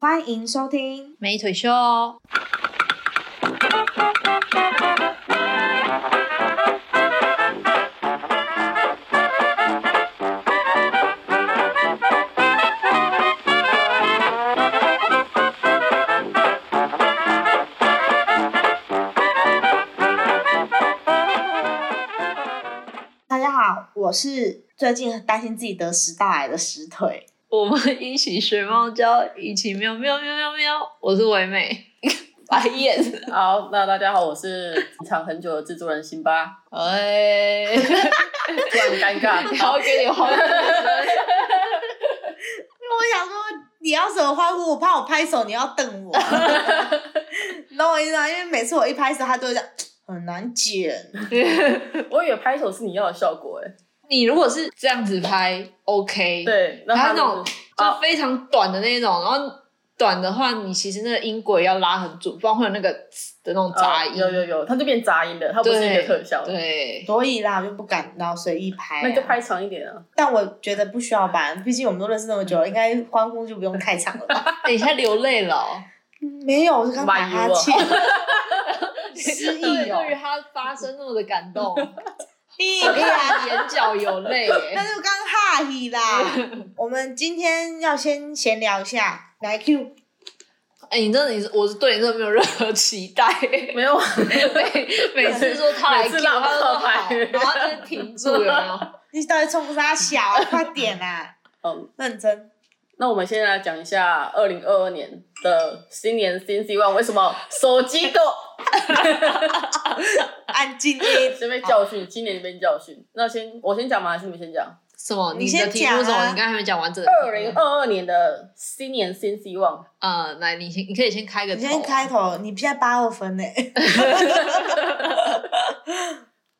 欢迎收听。美腿秀哦。大家好，我是最近很担心自己得食道癌的石腿。我们一起学猫叫，一起喵喵喵喵喵。我是唯美，白眼。好，那大家好，我是隐藏很久的制作人辛巴，哎，突然尴尬，然后给你欢呼声。我想说，你要什么欢呼？我怕我拍手，你要瞪我。你懂我意思吗？因为每次我一拍手，他都会这样，很难剪。我以为拍手是你要的效果，哎，你如果是这样子拍，OK。。对，然后那种就非常短的那种，然后短的话，你其实那个音轨要拉很准，不然会有那个的那种杂音。哦有有有，它就变杂音的，它不是一个特效，，对，所以啦，我就不敢然后随意拍、啊。那你就拍长一点啊，但我觉得不需要吧，毕竟我们都认识那么久了，应该欢呼就不用太长了吧？等一下流泪了、哦。没有，我是刚打哈欠，失忆哦对于他发生那么的感动，屁我啦！看眼角有泪 耶。那就刚哈希啦。我们今天要先闲聊一下，来 Q，哎、你真的，你是我是对你真的没有任何期待。没有，每每次说他来每 Q，他都说他好，然后他就停住，有 没有？你到底冲啥小啊？快点啊！嗯，认真。那我们现在来讲一下二零二二年的新年新希望，为什么手机给我 安静一先被教训，今年被教训，那先我先讲吗？还是你们先讲？什么？你的先讲啊题目是什么？你刚才还没讲完整的题目。二零二二年的新年新希望，呃，来，你先，你可以先开个头。你先开头，你现在八二分呢？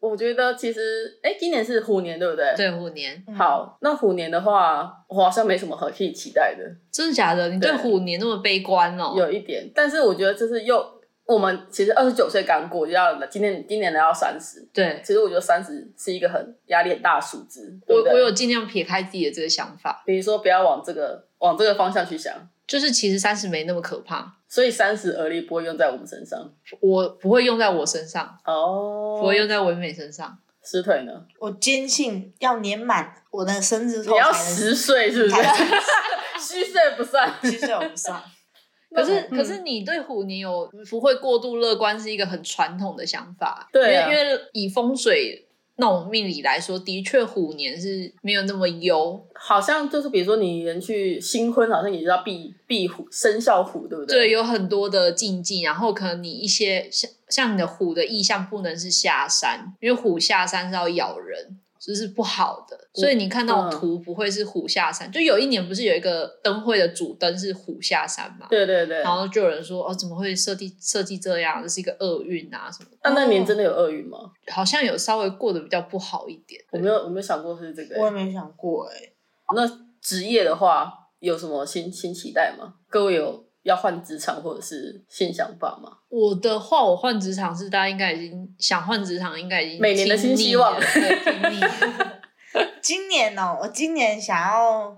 我觉得其实，哎，今年是虎年，对不对？。对虎年，好，那虎年的话，我好像没什么可以期待的，真的假的？你对对虎年那么悲观哦？有一点，但是我觉得就是又我们其实二十九岁刚过，就要今年今年来到三十，对，其实我觉得三十是一个很压力很大的数字，对对我我有尽量撇开自己的这个想法，比如说不要往这个往这个方向去想，就是其实三十没那么可怕，所以三十而立不会用在我们身上我不会用在我身上，哦，不会用在唯美身上。石腿呢？我坚信要年满我的生日后你要才能十岁是不是才？虚 岁不算。虚岁我不算。可是，嗯可是你对虎年有不会过度乐观，是一个很传统的想法。对啊因为因为以风水那种命理来说，的确虎年是没有那么优。好像就是比如说你人去新婚，好像也是要避避虎生肖虎，对不对，对？有很多的禁忌，然后可能你一些像像你的虎的意象不能是下山，因为虎下山是要咬人，这是不好的。所以你看那种嗯图不会是虎下山。就有一年不是有一个灯会的主灯是虎下山嘛？对对对。然后就有人说哦，怎么会设计设计这样？这是一个厄运啊什么的。那那年真的有厄运吗？好像有稍微过得比较不好一点。我没有，我没有想过是这个、我也没想过哎、那职业的话，有什么新新期待吗？各位有要换职场或者是新想法吗？我的话，我换职场是大家应该已经想换职场，应该已经每年的新希望。今年哦，我今年想要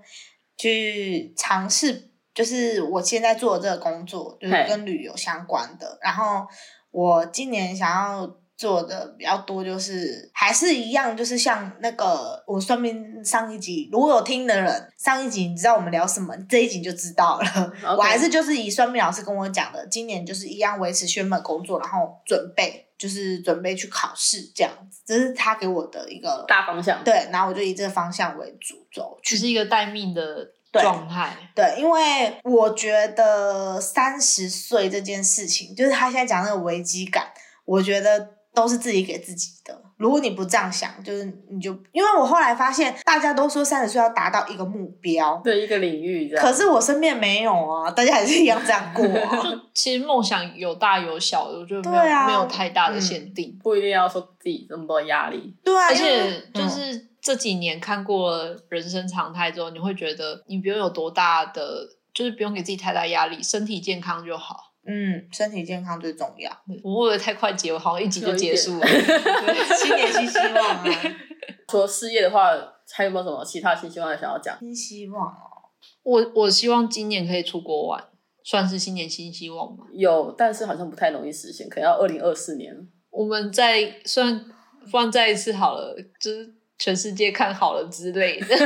去尝试，就是我现在做的这个工作，就是跟旅游相关的。然后我今年想要做的比较多，就是还是一样，就是像那个我算命上一集，如果有听的人，上一集你知道我们聊什么，这一集就知道了。我还是就是以算命老师跟我讲的，今年就是一样维持宣本工作，然后准备就是准备去考试这样子，这是他给我的一个大方向。对，然后我就以这个方向为主轴去。只是一个待命的状态。对，因为我觉得三十岁这件事情，就是他现在讲那个危机感，我觉得都是自己给自己的。如果你不这样想，就是你就因为我后来发现，大家都说三十岁要达到一个目标，对一个领域。可是我身边没有啊，大家还是一样这样过、啊。就其实梦想有大有小，我觉得没有、对啊没有太大的限定。不一定要说自己这么多压力。对啊，而且就是这几年看过人生常态之后，你会觉得你不用有多大的，就是不用给自己太大压力，身体健康就好。嗯，身体健康最重要。我会不会太快结？我好像一集就结束了。新年新希望啊，除了事业的话，还有没有什么其他新希望想要讲？新希望哦。我我希望今年可以出国玩，算是新年新希望嘛。有，但是好像不太容易实现，可能要二零二四年。我们再算，不然再一次好了，就是全世界看好了之类的。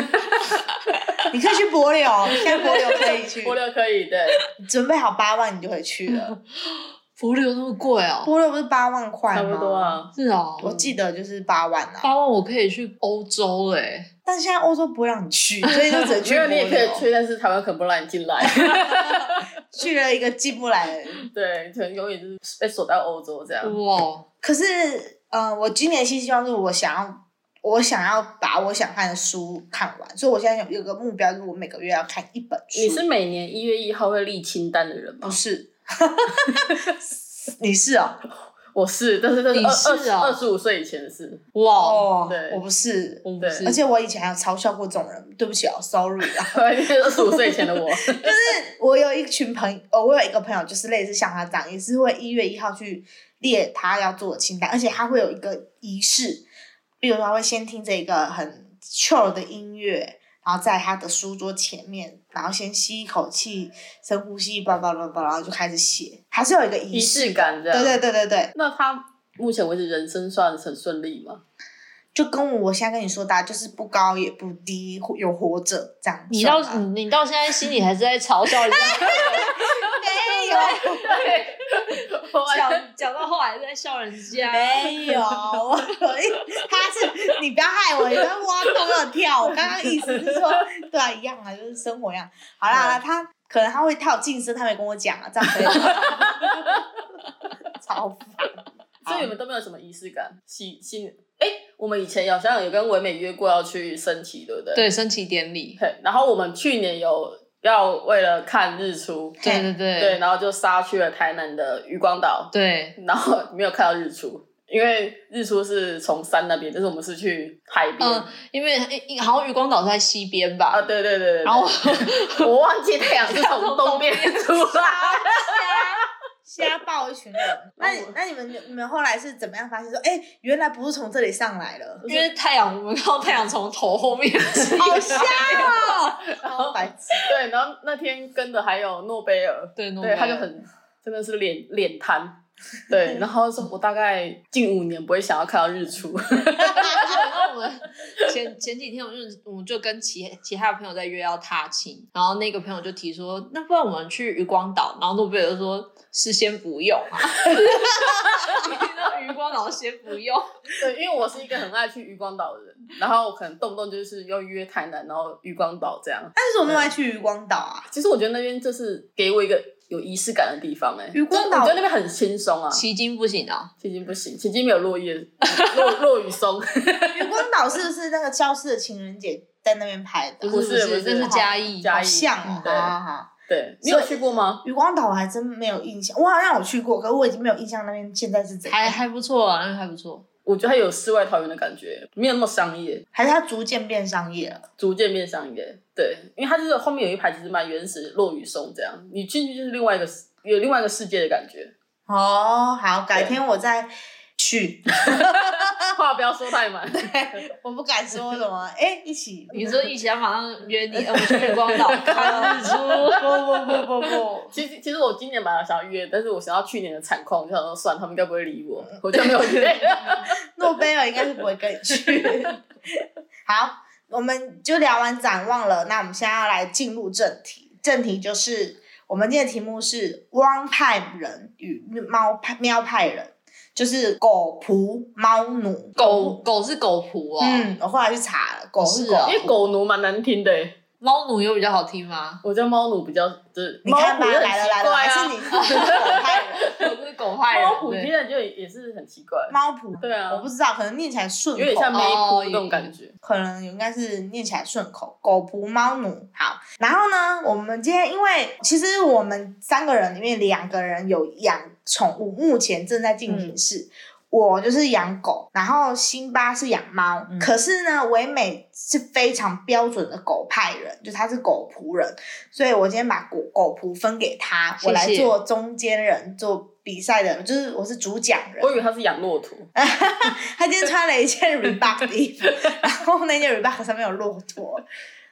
你可以去柏柳，现在柏柳可以去，柏柳可以，对，你准备好八万，你就可以去了。柏柳那么贵哦？柏柳不是八万块吗？差不多。啊。是哦，我记得就是八万啊，八万我可以去欧洲嘞。但现在欧洲不会让你去，所以就只能去柏 没有，你也可以。去，但是台湾可能不让你进来。去了一个进不来的人。对，可能永远就是被锁在欧洲这样。哇，可是，呃，我今年新希望是我想要，我想要把我想看的书看完，所以我现在有有个目标，就是我每个月要看一本书。你是每年一月一号会立清单的人吗不？是？你是哦？我是，但是但是你二是哦二十五岁以前的事。哇，哦对我不是。对我不是而，且我以前还有嘲笑过这种人，对不起哦，sorry 啊。二十五岁以前的我，就是我有一群朋友，呃，我有一个朋友，就是类似像他这样，也是会一月一号去列他要做的清单，而且他会有一个仪式，比如说他会先听着一个很 chill 的音乐，然后在他的书桌前面，然后先吸一口气，深呼吸，叭叭叭叭，然后就开始写，还是有一个仪仪式式。感这样。对对对对对，那他目前为止人生算很顺利吗？就跟我现在跟你说的啊，就是不高也不低，有活着这样。你到你你到现在心里还是在嘲笑人家，没有。讲讲到后来在笑人家。没有，我他是你不要害我，你不要挖洞给我跳。我刚刚意思是说，对啊，一样啊，就是生活一样。好啦，好啦他可能他会他有晋升，他没跟我讲啊，这样可以吗？超烦。所以你们都没有什么仪式感，新新哎，我们以前好像有跟唯美约过要去升旗，对不对？对，升旗典礼。对。然后我们去年有要为了看日出，对对对。对，然后就杀去了台南的渔光岛，对。然后没有看到日出，因为日出是从山那边，但是我们是去海边。嗯，因为好像渔光岛是在西边吧，啊，对对对对对，然后 我忘记太阳是从东边出来。瞎爆一群人，那你那你们你们后来是怎么样发现说，哎、原来不是从这里上来了，因为太阳，我们看到太阳从头后面起 好瞎哦，然后白痴，对，然后那天跟的还有诺贝尔，对，诺，贝尔他就很真的是脸脸瘫，对，然后说我大概近五年不会想要看到日出，前前几天，我就我们就跟其其他的朋友在约要踏青，然后那个朋友就提说，那不然我们去渔光岛，然后诺贝尔就说是先不用啊，渔光岛先不用，对，因为我是一个很爱去渔光岛的人，然后我可能动不动就是要约台南，然后渔光岛这样。但是我那么爱去渔光岛啊，其实我觉得那边就是给我一个有仪式感的地方、哎，渔光岛就我觉得那边很轻松啊。奇经不行啊，迄今不行，迄今没有落叶，落落雨松。渔光岛是不是那个消失的情人节在那边拍的？不是不是这是嘉义，嘉义好像哦，对好好好。对你有去过吗？渔光岛我还真没有印象，我好像有去过，可是我已经没有印象那边现在是怎样，还还不错啊，那个还不错。我觉得它有世外桃源的感觉，没有那么商业，还是它逐渐变商业了。逐渐变商业。对，因为它就是后面有一排其实蛮原始落雨松这样，你进去就是另外一个世有另外一个世界的感觉。哦，好，改天我再去。话不要说太满。我不敢说什么，哎、一起。你说一起要马上约你，呃，我们去月光岛看日出。不不不不不，其实其实我今年本来想要约，但是我想到去年的惨况，我就想说算了，他们应该不会理我，我就没有约。诺贝尔应该是不会跟你去。好，我们就聊完展望了，那我们现在要来进入正题。正题就是我们今天的题目是汪派人与猫派喵派人，就是狗仆猫奴。狗狗是狗仆哦，嗯，我后来去查了，狗是狗。是哦因为狗奴蛮难听的欸，猫奴有比较好听吗？我觉得猫奴比较就是你看吧，来了来了，还 是你是狗派人。我是狗派人，猫仆听就也是很奇怪，猫仆，对啊我不知道，可能念起来顺口，有点像梅哦仆那种感觉。可能应该是念起来顺口，狗仆猫奴。好，然后呢，我们今天因为其实我们三个人里面两个人有养宠物，目前正在进行式。我就是养狗，然后辛巴是养猫，嗯可是呢，唯美是非常标准的狗派人，就他是狗仆人，所以我今天把狗狗仆分给他，我来做中间人，做比赛的，就是我是主讲人。我以为他是养骆驼，他今天穿了一件 Reebok 的衣服，然后那件 Reebok 上面有骆驼。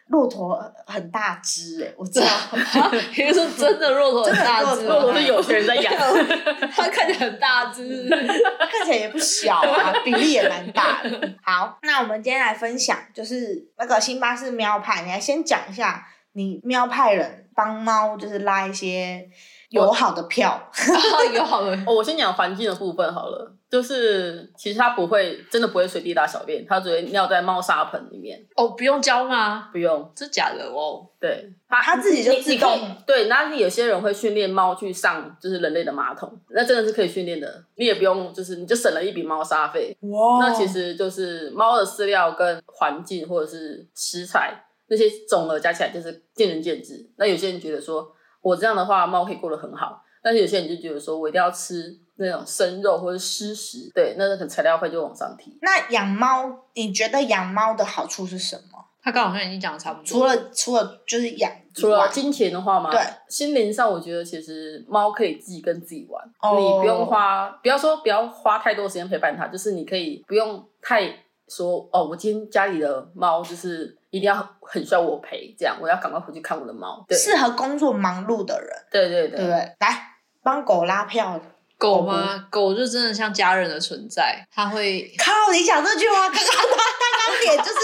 骆驼很大只哎、我知道。你是说真的骆驼很大只骆驼是有钱人在养，它看起来很大只。看起来也不小啊，比例也蛮大的。好，那我们今天来分享，就是那个辛巴是喵派，你来先讲一下，你喵派人帮猫就是拉一些友好的票。有好的，哦，我先讲环境的部分好了，就是其实它不会真的不会随地大小便，它只会尿在猫砂盆里面，哦，不用教吗？不用。这假的哦。对，它自己就自动对，那有些人会训练猫去上就是人类的马桶，那真的是可以训练的，你也不用就是你就省了一笔猫砂费。哇那其实就是猫的饲料跟环境或者是食材那些总额加起来就是见仁见智。那有些人觉得说我这样的话猫可以过得很好，但是有些人就觉得说我一定要吃那种生肉或者湿食，对，那可能材料费就往上提。那养猫，你觉得养猫的好处是什么？他刚好像已经讲的差不多。除了除了就是养除了外金钱的话嘛，对，心灵上我觉得其实猫可以自己跟自己玩，哦你不用花，不要说不要花太多时间陪伴它，就是你可以不用太说哦，我今天家里的猫就是一定要很需要我陪，这样我要赶快回去看我的猫。对，适合工作忙碌的人，对对对对不对？来帮狗拉票。狗吗？狗就真的像家人的存在，它会 靠，你讲这句话，刚刚他他刚脸就是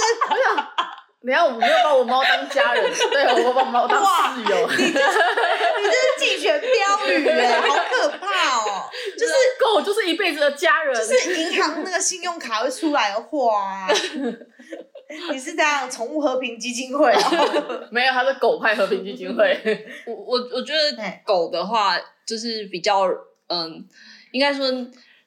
没有，我没有把我猫当家人，对我把猫当室友。你这是竞选标语哎，好可怕哦！就是狗就是一辈子的家人，就是银行那个信用卡会出来的话啊。你是这样宠物和平基金会哦？没有，它是狗派和平基金会。我我我觉得狗的话，就是比较嗯，应该说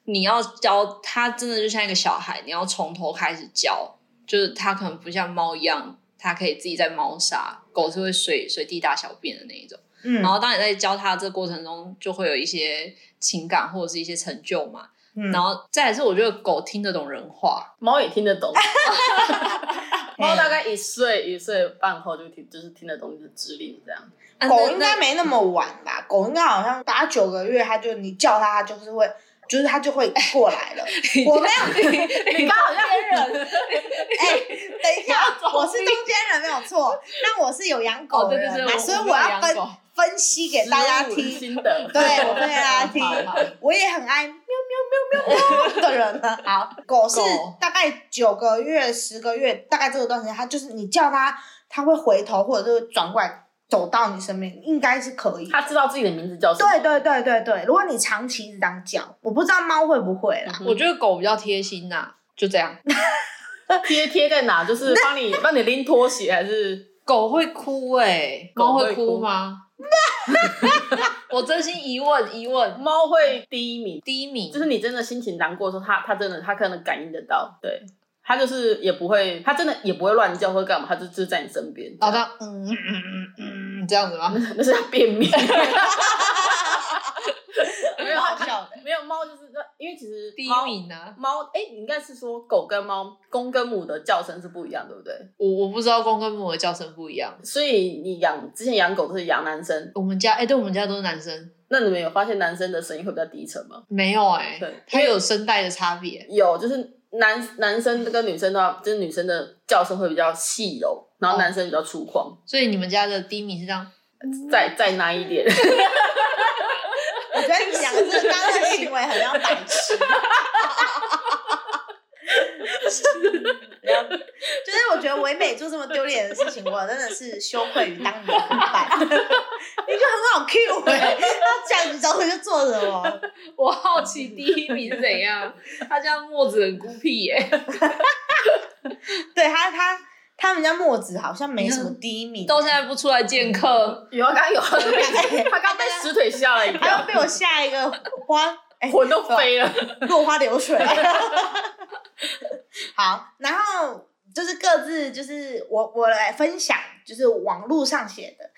你要教它，真的就像一个小孩，你要从头开始教，就是它可能不像猫一样，它可以自己在猫砂，狗是会随随地大小便的那一种。嗯然后当你在教它这个过程中，就会有一些情感或者是一些成就嘛。嗯。然后再来是，我觉得狗听得懂人话，猫也听得懂，猫大概一岁一岁半后就听，就是听得懂你的指令这样。啊狗那应该没那么晚吧？狗应该好像八九个月，它就你叫它，它就是会，就是它就会过来了。我没有，你刚好像人，哎、等一下，我是中间人没有错，但我是有养狗哦，的人嘛，对对对，所以我我要分分析给大家听。心得，对，我分大家听。我也很爱喵喵喵喵喵的人呢。好，狗是大概九个月、十个月，大概这个段时间，它就是你叫它，它会回头或者是转过来走到你身边，应该是可以的。它知道自己的名字叫什么。对对对对对，如果你长期一直这样叫，我不知道猫会不会啦。我觉得狗比较贴心呐、就这样。贴贴在哪？就是帮你 帮你拎拖鞋，还是狗会哭哎、狗猫会会哭哭吗？我真心疑问疑问，猫会低迷低迷就是你真的心情难过的时候，它它真的它可能感应得到，对。它就是也不会，它真的也不会乱叫或干嘛，它就就在你身边。然后它嗯嗯嗯嗯这样子吗？那是它便秘。没有好笑的。没有猫就是因为其实第一猫名呢？猫哎、你应该是说狗跟猫公跟母的叫声是不一样，对不对？我我不知道公跟母的叫声不一样。所以你养之前养狗都是养男生，我们家哎、对我们家都是男生，那你们有发现男生的声音会比较低沉吗？没有哎、对它有声带的差别。有，就是男男生跟女生的话，就是女生的叫声会比较细柔，然后哦男生比较粗犷，所以你们家的第一名是这样，再再那一点。我觉得你讲的这个刚刚的行为很像白痴。就是我觉得唯美做这么丢脸的事情，我真的是羞愧于当你的伙伴。你就很好 Q 哎、他这样子找我就做什么？我好奇第一名是怎样。他叫墨子很孤僻耶、对他他他们家墨子好像没什么第一名，到现在不出来见客，有啊，刚刚有，他刚被石腿吓了一跳，还要被我吓一个花 哎魂都飞了。落花流水。好，然后就是各自就是我我来分享，就是网络上写的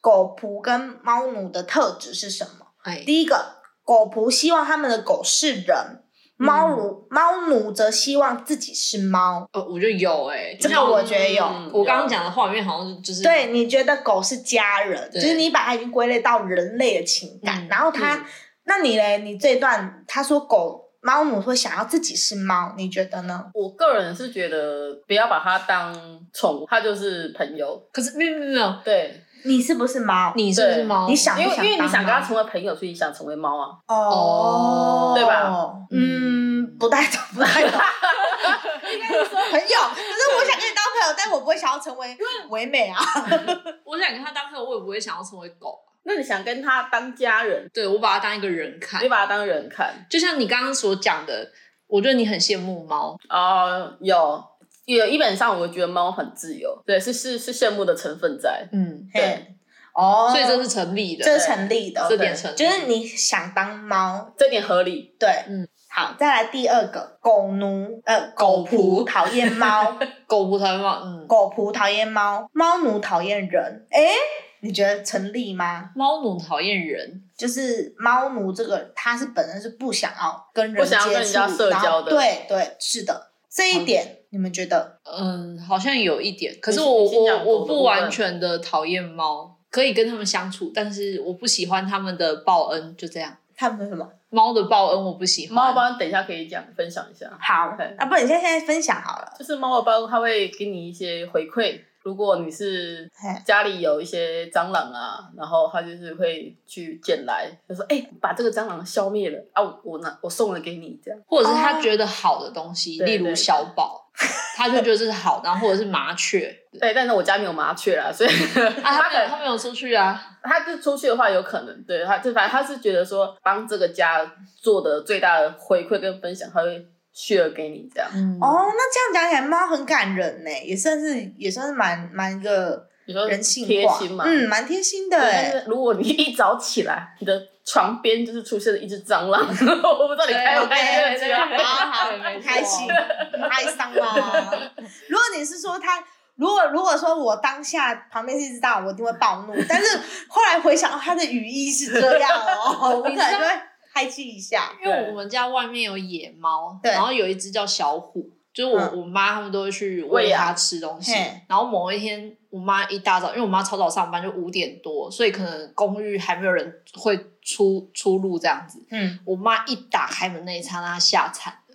狗仆跟猫奴的特质是什么？哎，第一个，狗仆希望他们的狗是人，猫奴、猫奴则希望自己是猫。呃，我觉得有哎、这个我觉得有嗯我刚刚讲的画面好像就是对，你觉得狗是家人，就对是你把它已经归类到人类的情感，嗯然后它，嗯那你嘞？你这段他说狗猫奴会想要自己是猫，你觉得呢？我个人是觉得不要把它当宠物，它就是朋友。可是没有没有没有，对，你是不是猫？你是不是猫？你想因为因为你不想跟他成为朋友，所以你想成为猫啊。哦，对吧？嗯，不太懂，不太懂。应该是说朋友，可是我想跟你当朋友，但我不会想要成为唯美啊。我想跟他当朋友，我也不会想要成为狗。那你想跟他当家人，对我把他当一个人看你，把他当人看。就像你刚刚所讲的，我觉得你很羡慕猫。哦，有有，基本上我觉得猫很自由，对，是是是羡慕的成分在。嗯，对，哦，所以这是成立的。这是成立的，这点成立，就是你想当猫，这点合理。对，嗯。好，再来第二个，狗奴，呃，狗仆仆讨厌猫，狗仆讨厌猫，嗯，狗仆讨厌猫，猫奴讨厌人。诶，你觉得成立吗？猫奴讨厌人，就是猫奴这个，他是本身是不想要跟人不想要，跟人家社交的对对，是的，这一点、你们觉得？嗯，好像有一点。可是我我我不完全的讨厌猫，可以跟他们相处，但是我不喜欢他们的报恩，就这样。他们什么？猫的报恩我不喜欢。猫的报恩等一下可以讲分享一下，好对，那不然你现在现在分享好了。就是猫的报恩它会给你一些回馈。如果你是家里有一些蟑螂啊，然后他就是会去捡来，就说：“哎、把这个蟑螂消灭了啊，我我拿我送了给你。”这样。或者是他觉得好的东西，例如小宝，他就觉得这是好，然后或者是麻雀，对，但是我家没有麻雀啦，所以 啊，他他没有可能他没有出去啊，他就出去的话，有可能对他就反正他是觉得说帮这个家做的最大的回馈跟分享，他会 share 给你这样。嗯，哦，那这样讲起来，猫很感人呢，也算是也算是蛮蛮一个人性化，贴心嘛？嗯，蛮贴心的，但哎。是如果你一早起来，你的床边就是出现了一只蟑螂，我不知道你开不开这个对对对好好，对没错很开心，很哀伤啊。如果你是说他，如果如果说我当下旁边是一只大，我一定会暴怒。但是后来回想，哦他的语义是这样哦，我可能就会嗨气一下。因为我们家外面有野猫，然后有一只叫小虎，就是我、嗯我妈他们都会去喂它吃东西。然后某一天，我妈一大早，因为我妈超早上班，就五点多，所以可能公寓还没有人会出出入这样子。嗯，我妈一打开门那一刹那，她吓惨了。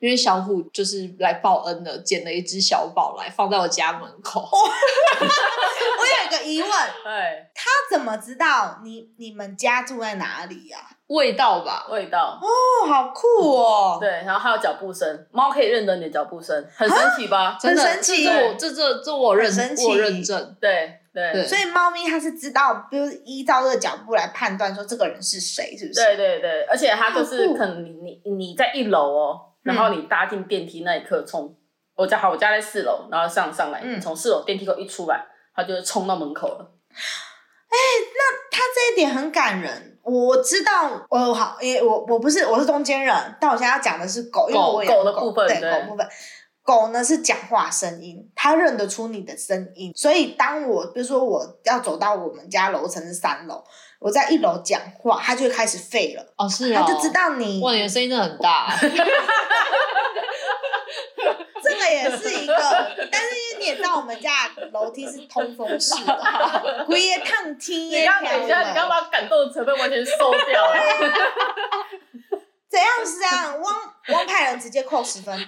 因为小虎就是来报恩的，捡了一只小宝来放在我家门口。我有一个疑问，对，他怎么知道你你们家住在哪里呀、味道吧，味道。哦，好酷哦！对，然后还有脚步声，猫可以认得你的脚步声，很神奇吧？真的，很神奇这这我这这这我认很神奇我认证。对对对所以猫咪它是知道，比如依照这个脚步来判断说这个人是谁，是不是？对对对，而且它就是可能你你你在一楼哦，然后你搭进电梯那一刻，从我家好，我家在四楼，然后上上来，嗯从四楼电梯口一出来，他就会冲到门口了。它这一点很感人。我知道，我好，因为我我不是我是中间人，但我现在要讲的是狗，因为我养狗的部分对对狗部分。狗呢是讲话声音，它认得出你的声音，所以当我比如说我要走到我们家楼层是三楼，我在一楼讲话，他就会开始废了，哦，是哦，他就知道你哇，你的声音真的很大。这个也是一个，但是因为你也知道我们家的楼梯是通风式的，鬼也烫天你也刚等一下，你刚把感动的成分完全收掉了。怎样是这样？汪汪派人直接扣十分，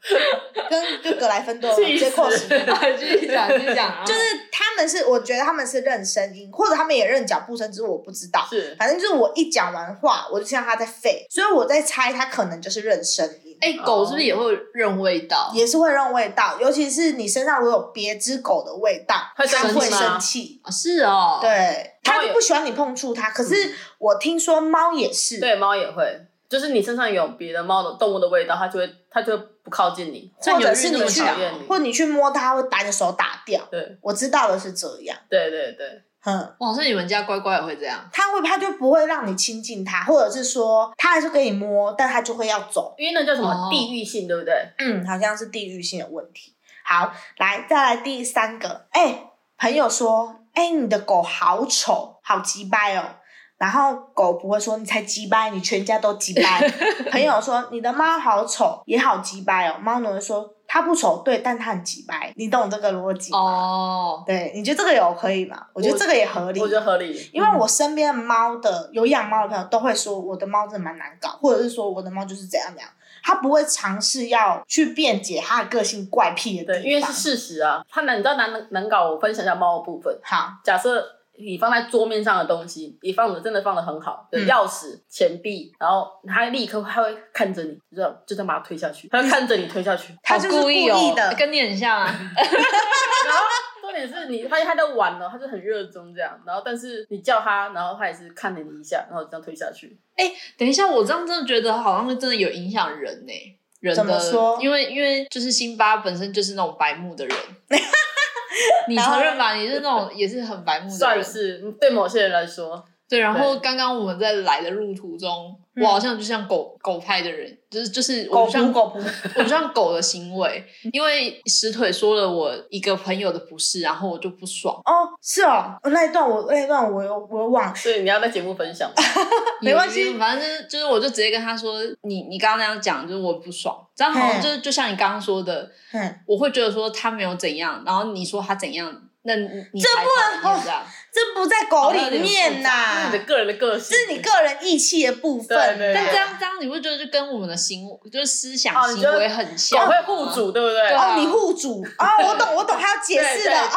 跟就格莱芬多接扣十分。继续讲，继续讲啊，就是他们是，我觉得他们是认声音，或者他们也认脚步声，只是我不知道。是，反正就是我一讲完话，我就听到他在吠，所以我在猜他可能就是认声音。哎，狗是不是也会认味道？也是会认味道，尤其是你身上如果有别只狗的味道，会它会生气。啊是哦，，对，它就不喜欢你碰触它。可是我听说猫也是，对，猫也会，就是你身上有别的猫的动物的味道，它就会它就会不靠近你，或者是你去讨厌你，或你去摸它，会把你的手打掉。对我知道的是这样，对对对，哼，哇，是你们家乖乖也会这样？它会它就不会让你亲近它，或者是说它还是可以摸，但它就会要走。因为那叫什么哦地域性，对不对？嗯，好像是地域性的问题。好，来再来第三个，哎、朋友说，哎、你的狗好丑，好鸡掰哦。然后狗不会说你才鸡掰，你全家都鸡掰。朋友说你的猫好丑，也好鸡掰哦。猫奴会说它不丑，对，但它很鸡掰，你懂这个逻辑吗？哦，对，你觉得这个有可以吗？我觉得这个也合理我。觉得合理，因为我身边的猫的有养猫的朋友都会说，我的猫真的蛮难搞，或者是说我的猫就是怎样怎样，他不会尝试要去辩解他的个性怪癖的对。因为是事实啊。它难，你知道难难搞，我分享一下猫的部分。好，假设你放在桌面上的东西，你放的真的放的很好，嗯钥匙、钱币，然后他立刻他会看着你，就这样就这样把它推下去，他会看着你推下去。他就是故意的。跟你很像啊。然后重点是你发现他在玩了，他就很热衷这样，然后但是你叫他，然后他也是看了你一下，然后这样推下去。哎等一下，我这样真的觉得好像真的有影响人呢、人的怎么说因为因为就是辛巴本身就是那种白目的人，你承认吧？你是那种也是很白目的人。算是对某些人来说，对，然后刚刚我们在来的路途中，嗯我好像就像狗狗派的人，就是就是我像狗扑，我不像狗的行为，因为石腿说了我一个朋友的不是，然后我就不爽。哦，是哦，那一段我那一段我有我有忘，所以你要在节目分享。没关系反正就是就是，我就直接跟他说，你你刚刚那样讲，就是我不爽。这样好像嗯就是就像你刚刚说的，嗯，我会觉得说他没有怎样，然后你说他怎样，那你你这不能讨厌这样。这不在狗里面呐、是你的个人的个性，这是你个人义气的部分。但这样这样，你会觉得就跟我们的行就是思想行为很像，狗会护主，对不对？哦，你护主哦，我懂，我懂，还要解释的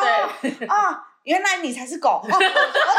对对哦哦，原来你才是狗。哦，我懂，我懂。哦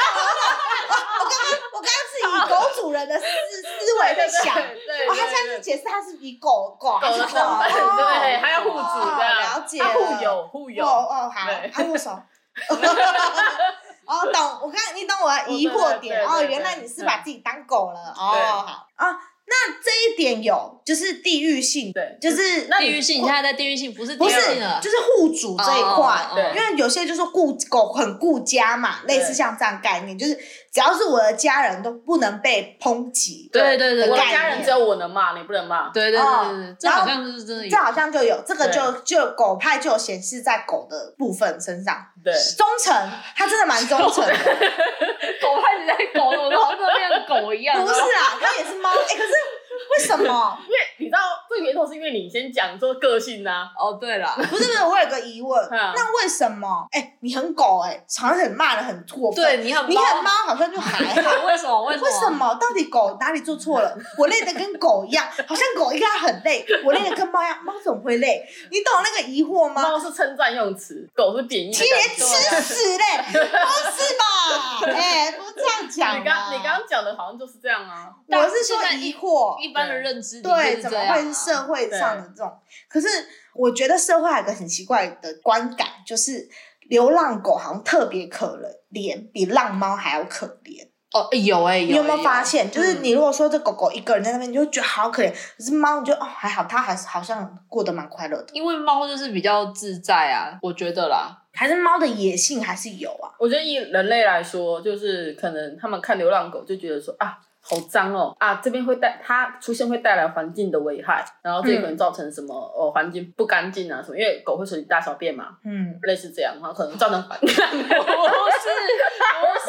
我刚刚我刚刚是以狗主人的思思维在想，哦，他现在是解释他是以狗狗还狗的身份，哦对，还要护主的，了解护友护友哦，哦，好，对啊，握手。哦，懂，我刚你懂我的疑惑点。哦，原来你是把自己当狗了哦，对。好。啊，那这一点有就是地域性，对就是那地域性，你现在在地域性不是不是域性了，就是户主这一块哦，对。因为有些就是顾狗很顾家嘛，类似像这样概念，就是只要是我的家人都不能被抨击，对对对我的家人只有我能骂，你不能骂。对对对哦对对，这好像是真的有这。好像就有这个就就狗派就有显示在狗的部分身上，对，忠诚，他真的蛮忠诚的。狗派你在狗，我好像变狗一样。不是啊，它也是猫。哎、可是 为什么？因为你知道最源头是因为你先讲说个性呐，哦，对了，不是不是，我有个疑问，嗯那为什么？哎、你很狗哎、常常很骂人很过分，对你很你很猫好像就还好。为什么？为什么？为什？么？到底狗哪里做错了？我累的跟狗一样，好像狗应该很累，我累的跟猫一样，猫怎么会累？你懂那个疑惑吗？猫是称赞用词，狗是贬义的其实。吃屎嘞，不是吧？哎、不是这样讲你刚啊你刚刚讲的好像就是这样啊，我是说疑惑，一般的认知对，怎么会是社会上的这种？可是我觉得社会还有个很奇怪的观感，就是流浪狗好像特别可怜，比浪猫还要可怜。哦，有哎，你有没有发现？就是嗯你如果说这狗狗一个人在那边，你就觉得好可怜；可是猫，你就哦还好，它还是好像过得蛮快乐的。因为猫就是比较自在啊，我觉得啦。还是猫的野性还是有啊。我觉得以人类来说，就是可能他们看流浪狗就觉得说啊，好脏哦，啊这边会带它出现会带来环境的危害，然后这也可能造成什么哦环境不干净啊什么，因为狗会随地大小便嘛，嗯，类似这样，然后可能造成反感。不是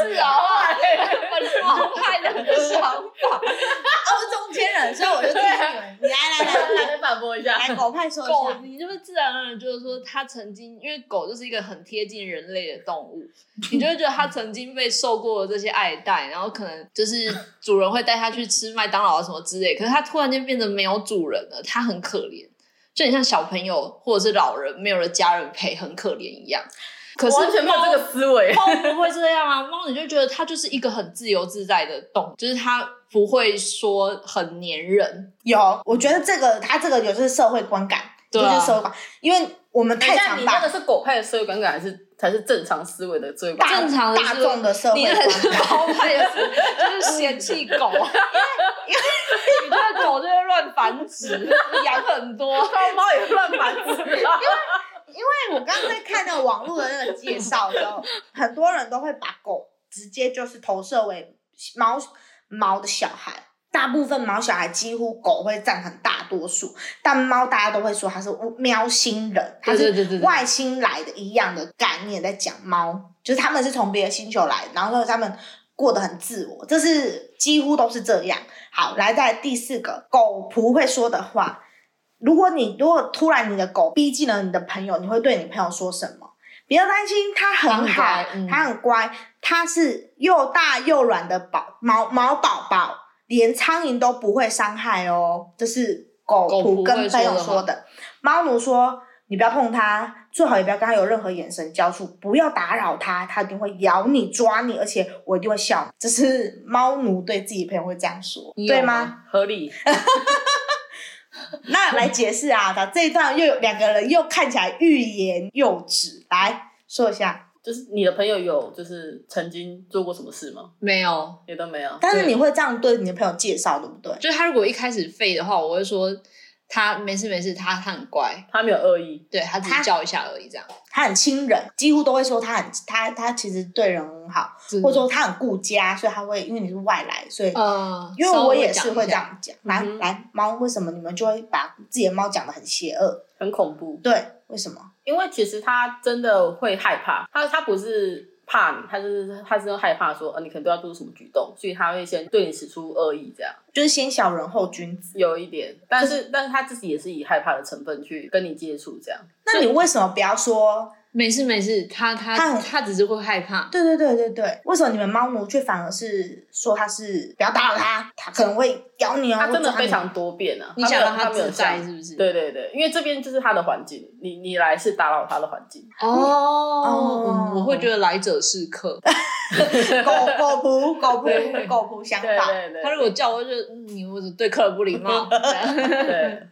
不是啊，本毛派的想法。哦，中间人，所以我就听你们，你来来来来来反驳一下，来，狗派说一狗，下。你就会自然而然就是说，它曾经因为狗就是一个很贴近人类的动物，你就会觉得它曾经被受过这些爱戴，然后可能就是主人会带它去吃麦当劳啊什么之类，可是它突然间变得没有主人了，它很可怜，就很像小朋友或者是老人没有了家人陪，很可怜一样。可是完全没有这个思维。猫不会这样啊，猫你就觉得它就是一个很自由自在的动物，就是它不会说很黏人。有，我觉得这个它这个有就是社会观感，对啊就是社会观，因为我们太等一下，常把你那个是狗派的社会观感，还是才是正常思维的社会观大？正常的大众的社会你那是观感。猫 派的，就是嫌弃狗，因为你觉得狗就会乱繁殖，养很多。猫也乱繁殖因为。因为我刚刚在看那个网络的那个介绍的时候，很多人都会把狗直接就是投射为猫猫的小孩。大部分毛小孩几乎狗会占很大多数，但猫大家都会说它是喵星人，它是外星来的一样的概念在讲猫，就是他们是从别的星球来的，然后他们过得很自我，这是几乎都是这样。好，来在第四个狗仆会说的话，如果你如果突然你的狗逼近了你的朋友，你会对你朋友说什么？不要担心，它很好它很乖，它是又大又软的宝毛毛宝宝，连苍蝇都不会伤害哦。这是狗狗仆跟朋友说的。猫奴说：“你不要碰它，最好也不要跟它有任何眼神交触，不要打扰它，它一定会咬你、抓你，而且我一定会笑你。”这是猫奴对自己朋友会这样说，对吗？合理。那来解释啊，他这一段又有两个人又看起来欲言又止，来说一下。就是你的朋友有就是曾经做过什么事吗？没有，也都没有。但是你会这样对你的朋友介绍，对不对？就是他如果一开始废的话，我会说他没事没事，他他很乖，他没有恶意，对他只是叫一下而已，这样。他很亲人，几乎都会说他很他他其实对人很好，嗯或者说他很顾家，所以他会因为你是外来，所以、呃，因为我也是会这样讲。来、嗯来，猫为什么你们就会把自己的猫讲的很邪恶？很恐怖。对，为什么？因为其实他真的会害怕，他他不是怕你，他就是他是害怕说，呃，你可能都要做出什么举动，所以他会先对你使出恶意，这样就是先小人后君子。有一点，但是但是他自己也是以害怕的成分去跟你接触，这样那你为什么不要说？没事没事，他他他他只是会害怕。对对对对对，为什么你们猫奴却反而是说他是不要打扰他，他可能会咬你哦，他真的非常多变啊，你想让他没有自在是不是？对对对，因为这边就是他的环境，你你来是打扰他的环境，哦，我会觉得来者是客。狗狗仆狗仆狗仆想法。他如果叫我就，嗯你为什么对客人不礼貌？对，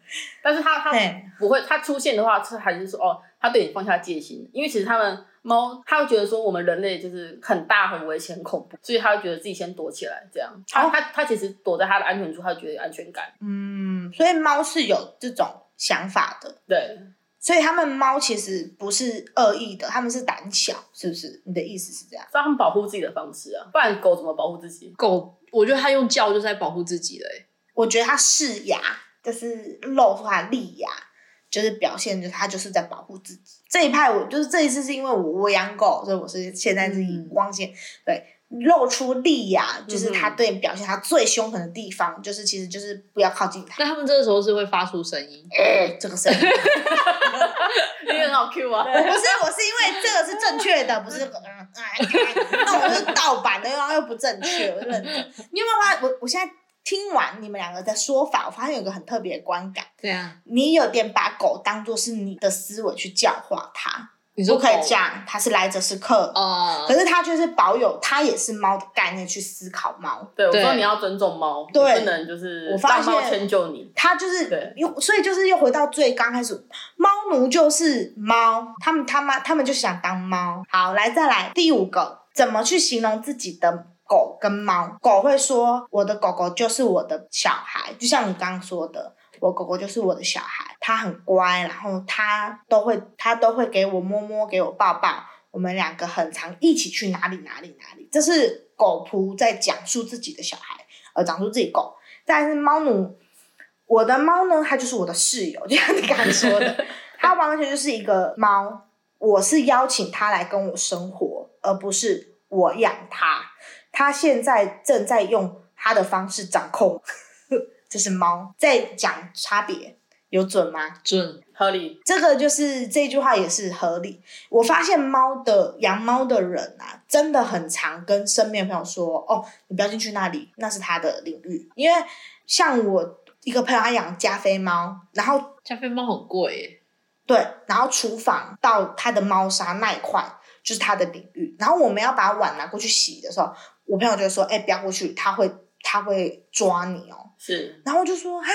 但是他他不会，他出现的话，是还是说哦，他对你放下戒心，因为其实他们猫，他会觉得说我们人类就是很大、很危险、很恐怖，所以他会觉得自己先躲起来，这样。他、哦他他其实躲在他的安全处，他觉得有安全感。嗯，所以猫是有这种想法的，对，所以他们猫其实不是恶意的，他们是胆小，是不是？你的意思是这样？是他们保护自己的方式啊，不然狗怎么保护自己？狗，我觉得它用叫就是在保护自己的、欸。我觉得它释牙，就是露出它的利牙，就是表现就是他就是在保护自己。这一派我就是这一次是因为我我养狗，所以我是现在是以嗯光线、对。露出利牙，就是它嗯哼对表现他最凶狠的地方，就是其实就是不要靠近他。那他们这个时候是会发出声音，呃，这个声音，因为很好 Q 啊。不是，我是因为这个是正确的，不是，嗯，哎，那我是盗版的，然后又不正确，我就认真。你有没有发现？我我现在听完你们两个的说法，我发现有个很特别的观感，对啊，你有点把狗当做是你的思维去教化它，你说不可以狗这样，它是来者是客。呃可，是它就是保有它也是猫的概念去思考猫，对，我说你要尊重猫，对。不能就是我发现迁就你。它就是对。又所以就是又回到最刚开始，猫奴就是猫，他们他妈他们就想当猫。好，来再来第五个，怎么去形容自己的狗跟猫？狗会说我的狗狗就是我的小孩，就像你刚刚说的。我狗狗就是我的小孩，它很乖，然后它都会，它都会给我摸摸，给我抱抱。我们两个很常一起去哪里哪里哪里，这是狗仆在讲述自己的小孩，呃，讲述自己狗。但是猫奴，我的猫呢，它就是我的室友，就像你刚刚说的，它完全就是一个猫。我是邀请它来跟我生活，而不是我养它。它现在正在用他的方式掌控，这是猫在讲差别，有准吗？准，合理，这个就是这句话也是合理。我发现猫的养猫的人啊，真的很常跟身边的朋友说：“哦，你不要进去那里，那是他的领域。”因为像我一个朋友，他养加菲猫，然后加菲猫很贵耶，对，然后厨房到他的猫砂那一块就是他的领域。然后我们要把碗拿过去洗的时候，我朋友就说：“哎、不要过去，他会他会抓你哦。”是然后我就说哈，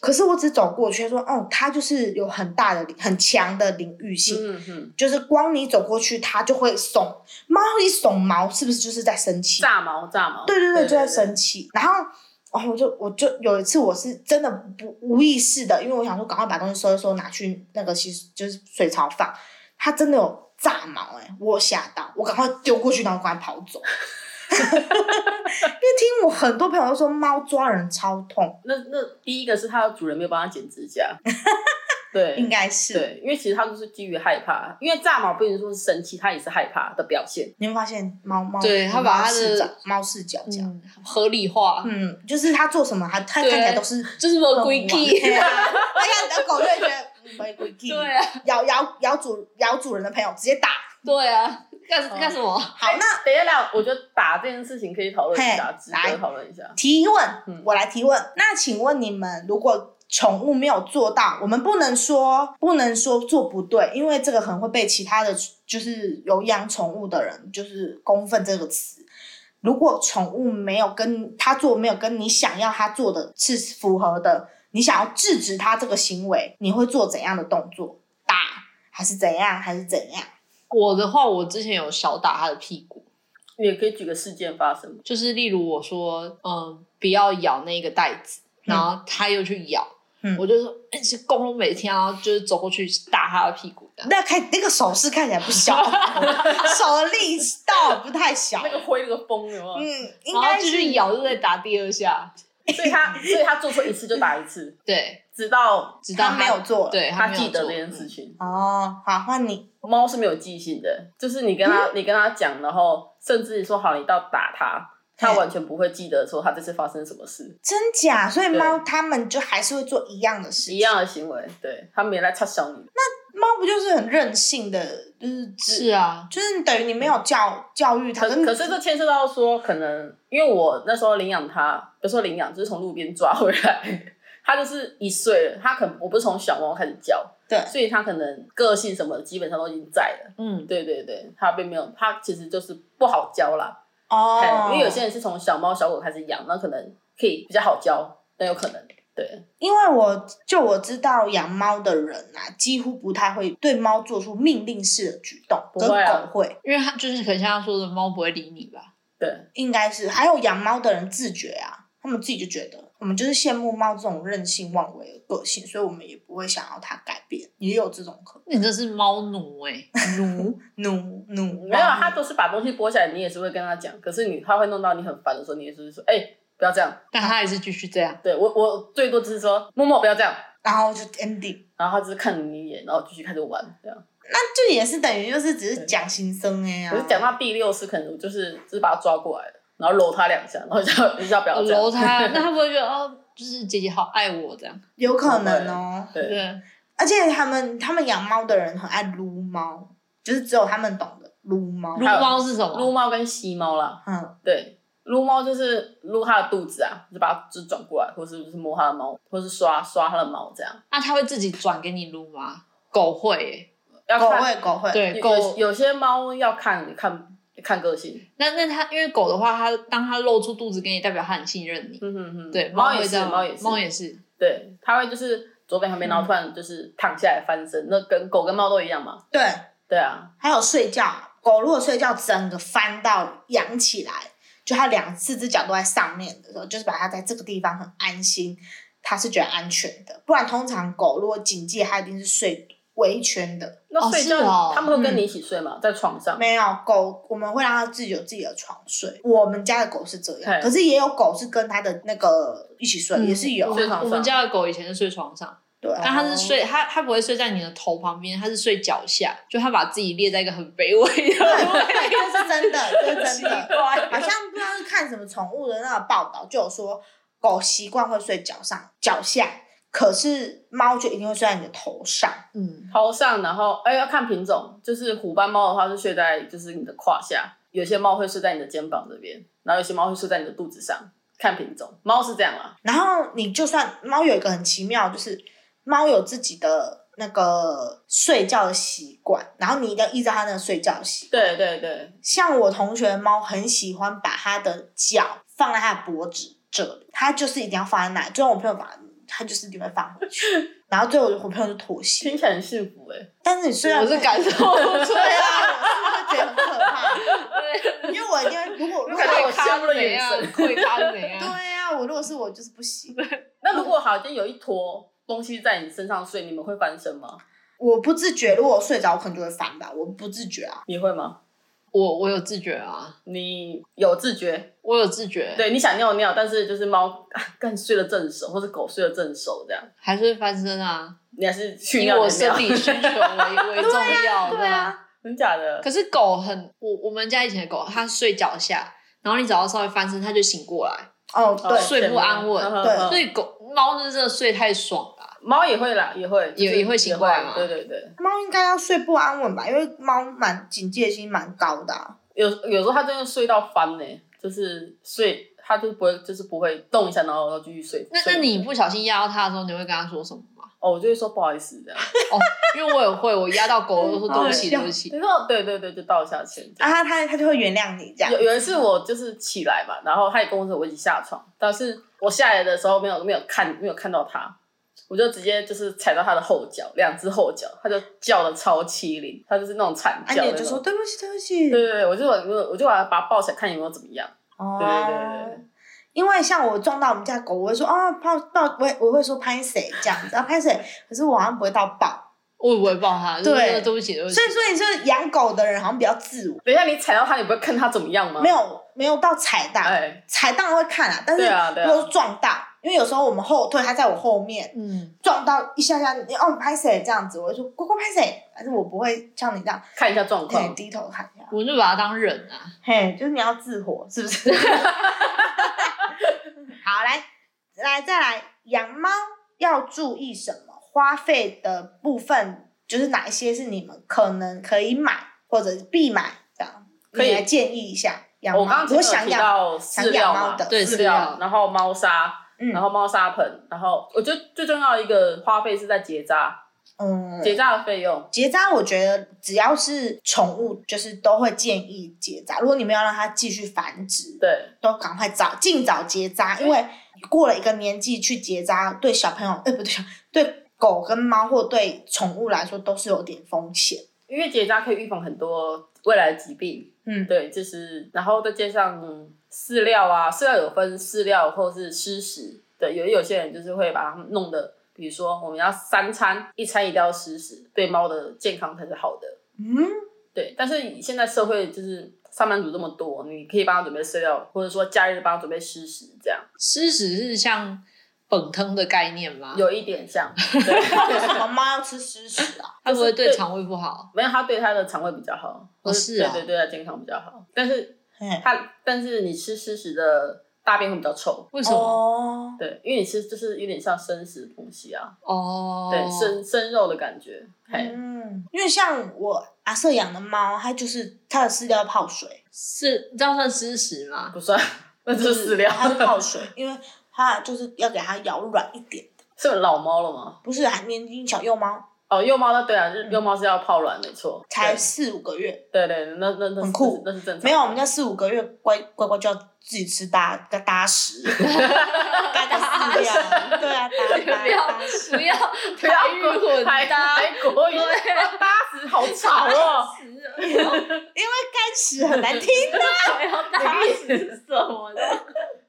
可是我只走过去，他说哦，他就是有很大的领很强的领域性，嗯嗯，就是光你走过去，它就会耸猫一耸毛，是不是就是在生气？炸毛炸毛，对对对，就在生气。然后哦，我就我就有一次我是真的不无意识的，因为我想说赶快把东西收一收，拿去那个洗就是水槽放，它真的有炸毛哎、我有吓到，我赶快丢过去，然后赶快跑走。因为听我很多朋友都说猫抓人超痛，那那第一个是它的主人没有帮它剪指甲，对，应该是。对，因为其实它都是基于害怕，因为炸毛不一定说是生气，它也是害怕的表现。你会发现猫猫对它把它的猫视角这样，嗯，合理化，嗯，就是它做什么，它它看起来都是就是我规矩。对啊，那看你的狗就会觉得 对啊，咬咬咬主咬主人的朋友直接打。对啊，干干什么？好，那等一下，我觉得打这件事情可以讨论一下，来得讨论一下。提问嗯，我来提问。那请问你们，如果宠物没有做到，我们不能说不能说做不对，因为这个可能会被其他的就是有养宠物的人就是公愤这个词。如果宠物没有跟他做，没有跟你想要他做的是符合的，你想要制止他这个行为，你会做怎样的动作？打还是怎样？还是怎样？我的话，我之前有小打他的屁股，也可以举个事件发生，就是例如我说，嗯，不要咬那个袋子，然后他又去咬，嗯我就说，哎、是公公每天，然后就是走过去打他的屁股的。那看那个手势看起来不小，手的力道不太小那。个挥那个风有没有？嗯，应然后该继续咬，就再打第二下。所以他所以他做错一次就打一次，对，直到直到他没有做。对他记得这件事。情。哦，好，换你。猫是没有记性的，就是你跟他、你跟他讲，然后甚至说好你到打他，他完全不会记得说他这次发生什么事，真假？所以猫他们就还是会做一样的事。一样的行为，对他没来插小你。猫不就是很任性的，就是是啊，就是等于你没有教教育它，可可是这牵涉到说，可能因为我那时候领养它，不是说领养，就是从路边抓回来，它就是一岁了，它可能我不是从小猫开始教，对。所以它可能个性什么的基本上都已经在了。嗯，对对对，它并没有，它其实就是不好教啦。哦，因为有些人是从小猫小狗开始养，那可能可以比较好教，但有可能对。因为我就我知道养猫的人啊，几乎不太会对猫做出命令式的举动，跟不会啊狗会，因为他就是很像他说的，猫不会理你吧？对，应该是还有养猫的人自觉啊，他们自己就觉得我们就是羡慕猫这种任性妄为的个性，所以我们也不会想要它改变，也有这种可能。你这是猫奴哎、奴 奴奴没有，它都是把东西剥下来，你也是会跟他讲，可是你它会弄到你很烦的时候，你也是说，哎、不要这样。但他还是继续这样。对我我最多只是说，默默不要这样，然后就 ending，然后他只是看你一眼，然后继续开始玩这样。那就也是等于就是只是讲心声哎呀。可是讲到第六次，可能我就是就是把他抓过来了，然后揉他两下，然后叫你叫不要这样。揉他，那他不会觉得哦，就是姐姐好爱我这样？有可能哦，对，对，而且他们他们养猫的人很爱撸猫，就是只有他们懂得撸猫。撸猫是什么撸么？猫跟吸猫啦，嗯，对，撸猫就是撸它的肚子啊，就把它就转过来，或是就是摸它的毛，或是刷刷它的毛这样。那它会自己转给你撸吗？狗会、要看会狗会，对，狗有有些猫要看看看个性，那那它因为狗的话，它当它露出肚子给你，代表它很信任你。嗯哼哼，对，猫也是，猫也是，猫也是。对，它会就是左边旁边，然后突然就是躺下来翻身，那跟狗跟猫都一样嘛。对，对啊，还有睡觉，狗如果睡觉整个翻到仰起来，就它两四只脚都在上面的时候，就是把它在这个地方很安心，它是觉得安全的。不然通常狗如果警戒，它一定是睡围圈的。哦那睡觉、是哦他们会跟你一起睡吗？在床上？没有狗，我们会让它自己有自己的床睡。我们家的狗是这样，可是也有狗是跟它的那个一起睡，嗯也是有。睡床上我们家的狗以前是睡床上，对，但它是睡，它它不会睡在你的头旁边，它是睡脚下，就它把自己列在一个很卑微的对，位这是真的，这是真的。怪好像不知道是看什么宠物的那个报道，就有说狗习惯会睡脚上、脚下，可是猫就一定会睡在你的头上。嗯，头上，然后哎要看品种，就是虎斑猫的话是睡在就是你的胯下，有些猫会睡在你的肩膀这边，然后有些猫会睡在你的肚子上，看品种。猫是这样啊，然后你就算猫有一个很奇妙，就是猫有自己的那个睡觉的习惯，然后你一定要依照它那个睡觉的习惯。对对对，像我同学的猫很喜欢把它的脚放在它的脖子这里，它就是一定要放在那里。最后我朋友把它就是一定会放回去，然后最后我朋友就妥协。听起来很幸福哎、但是你虽然我是感受不出对来。啊，我是不是觉得很可怕？对，因为我一定会，如果如果看到我我羡慕的眼？神会咖是怎样？对啊，我如果是我就是不行。那如果好像有一坨东西在你身上睡，你们会翻身吗？我不自觉，如果我睡着，我可能就会翻吧。我不自觉啊，你会吗？我我有自觉啊，你有自觉，我有自觉，，对，你想尿尿，但是就是猫啊 干睡得正熟，或者狗睡得正熟这样，还是会翻身啊，你还是去以我尿你的尿生理需求为 为重要，对啊，真假的？可是狗很，我我们家以前的狗，它睡脚下，然后你只要稍微翻身，它就醒过来，哦，对，睡不安稳。对。所以狗猫是真的睡太爽了。猫也会啦，也会，就是也也会醒过来吗对对对，猫应该要睡不安稳吧，因为猫蛮警戒心蛮高的、啊。有有时候它真的睡到翻呢，就是睡，它就不会，就是不会动一下，然后然后继续睡。睡那那你不小心压到它的时候，你会跟它说什么吗？哦，我就会说不好意思这样。哦，因为我也会，我压到狗，我就说对不起，对不起。对说对对对，就道一下歉。啊，它它它就会原谅你这样。有有一次我就是起来嘛，然后他也跟我说我一起下床，但是我下来的时候没有没有看没有看到他，我就直接就是踩到他的后脚，两只后脚，他就叫的超欺凌，他就是那种惨啊，叫的那种。你就说对不起，对不起。对对对，我就我就我就把他把他抱起来看有没有怎么样。哦，对对对对因为像我撞到我们家狗，我会说哦抱抱，我会我会说拍谁这样子，啊拍谁，可是我好像不会到抱。我也不会抱它，就是对对不起，对不起所。以说你是养狗的人好像比较自我，等一下你踩到它，你不会看他怎么样吗？没，有没有到踩到，哎，踩当然会看啊，但是对啊对啊如果撞到，因为有时候我们后退，它在我后面嗯，撞到一下下，你哦拍谁这样子，我就说乖乖拍谁，但是我不会像你这样，看一下状嘿况。低头看一下，我就把它当人啊。嘿，就是你要自活，是不是？好，来来再来，养猫要注意什么？花费的部分就是哪一些是你们可能可以买或者必买这样？可以来建议一下养猫。我刚刚想养，到饲料嘛，的对饲饲料然后猫砂，嗯然后猫砂盆，然后我觉得最重要的一个花费是在结扎，嗯，结扎的费用。结扎，我觉得只要是宠物，就是都会建议结扎。如果你们要让它继续繁殖，对，都赶快早尽早结扎，因为过了一个年纪去结扎，对小朋友，哎、不对，对狗跟猫或对宠物来说都是有点风险。因为结扎可以预防很多未来的疾病。嗯，对，就是然后再加上饲料啊，饲料有分饲料或是湿食。对，有有些人就是会把它们弄的，比如说我们要三餐，一餐一定要湿食，对猫的健康才是好的。嗯，对，但是现在社会就是上班族这么多，你可以帮他准备饲料，或者说假日帮他准备湿食，这样湿食是像本汤的概念吗？，有一点像。对，为什么猫要吃湿食啊？它不会对对肠胃不好。没有，它对它的肠胃比较好，或者是啊对对对，它健康比较好。但是它，但是你吃湿食的大便会比较臭。为什么？哦，对，因为你吃就是有点像生食的东西啊，哦，对，生生肉的感觉。嘿，嗯，因为像我阿瑟养的猫，它就是它的饲料泡水，是这样算湿食吗？不算，那就是饲料。它是泡水，因为它就是要给它咬软一点，是老猫了吗？不是还年轻小幼猫，哦，幼猫那对啊，幼猫是要泡卵，没错。才四五个月，对对，那那那很酷那是正常。没有，我们家四五个月乖乖乖就要自己吃搭搭食，搭个饲料，对啊，搭不要搭搭食。不要 不要台语混台搭，台国语，搭食好吵哦。因为干食很难听的。要搭是什么的？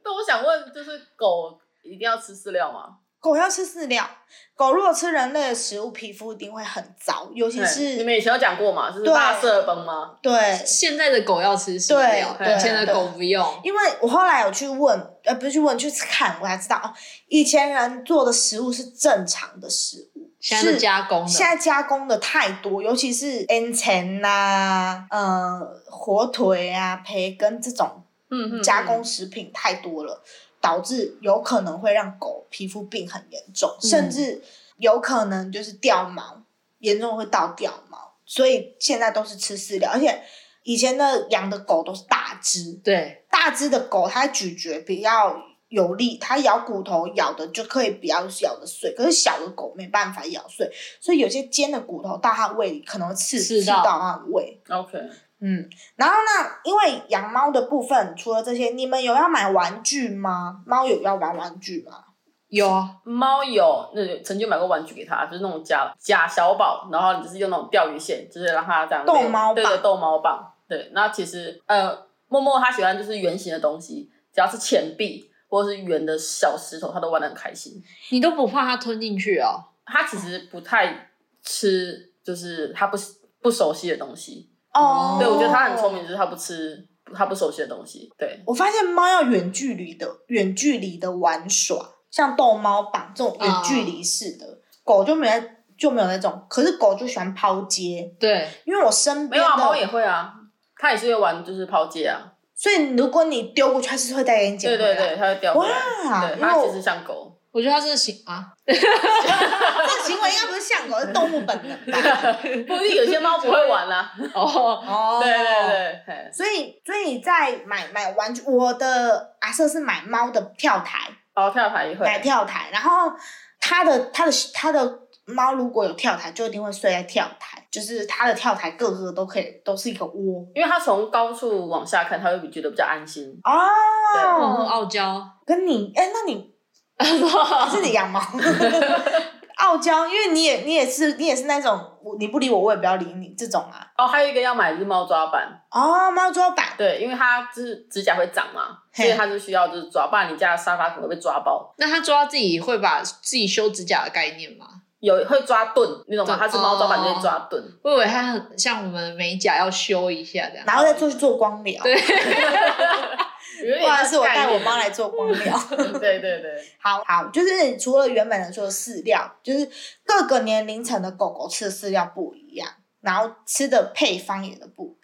那我想问，就是狗一定要吃饲料吗？狗要吃饲料，狗如果吃人类的食物，皮肤一定会很糟，尤其是你们以前有讲过嘛，就是对大色崩吗？对，现在的狗要吃饲料，对以前的狗不用。因为我后来有去问，呃，不是去问，去看，我才知道哦，以前人做的食物是正常的食物，现在是是加工的现在加工的太多，尤其是 N 层呐，呃，火腿啊、培根这种嗯嗯，加工食品太多了，导致有可能会让狗皮肤病很严重，甚至有可能就是掉毛，严重会到掉毛。所以现在都是吃饲料，而且以前的养的狗都是大只，对，大只的狗它咀嚼比较有力，它咬骨头咬的就可以比较咬的碎，可是小的狗没办法咬碎，所以有些尖的骨头到它胃里可能刺刺到它的胃。OK，嗯，然后呢，因为养猫的部分，除了这些，你们有要买玩具吗？猫有要玩玩具吗？有啊，猫有那个曾经买过玩具给它，就是那种假假小宝，然后你就是用那种钓鱼线，就是让它这样逗猫棒对的，逗猫棒。对，那其实呃，默默他喜欢就是圆形的东西，只要是钱币或者是圆的小石头，他都玩的很开心。你都不怕它吞进去哦？它其实不太吃，就是它不不熟悉的东西。哦，对，我觉得它很聪明，就是它不吃它不熟悉的东西。对，我发现猫要远距离的远距离的玩耍，像逗猫棒这种远距离式的，狗就没有就没有那种。可是狗就喜欢抛接，对，因为我身边没有啊，猫，也会啊，它也是会玩，就是抛接啊。所以如果你丢过去，它是会带给你捡回来。对对对，它会掉回来。哇，对，它其实像狗。我觉得它这个行啊，这个行为应该不是像狗，是动物本能吧？不是有些猫不会玩啊。哦，哦对对对，所以，所以在买买玩具，我的阿瑟是买猫的跳台，哦，跳台也会。买跳台，然后它的它的它的猫如果有跳台，就一定会睡在跳台，就是它的跳台各个都可以都是一个窝因为它从高处往下看，它会觉得比较安心。哦，哦。傲娇，跟你哎，那你还是你养猫？傲娇，因为你也你也是你也是那种我你不理我，我也不要理你这种啊。哦，还有一个要买是猫抓板，哦，猫抓板，对，因为它就是指甲会长嘛，所以它就需要就是抓，不然你家的沙发可能会被抓爆。那它抓自己会把自己修指甲的概念吗？有会抓盾，你懂吗？对它是猫抓板就会抓盾。我以为它很像我们美甲要修一下这样。然后再做去做光疗。对，有 不然是我带我猫猫来做光疗。对对对，好好，就是除了原本的说饲料，就是各个年龄层的狗狗吃的饲料不一样，然后吃的配方也都不一样。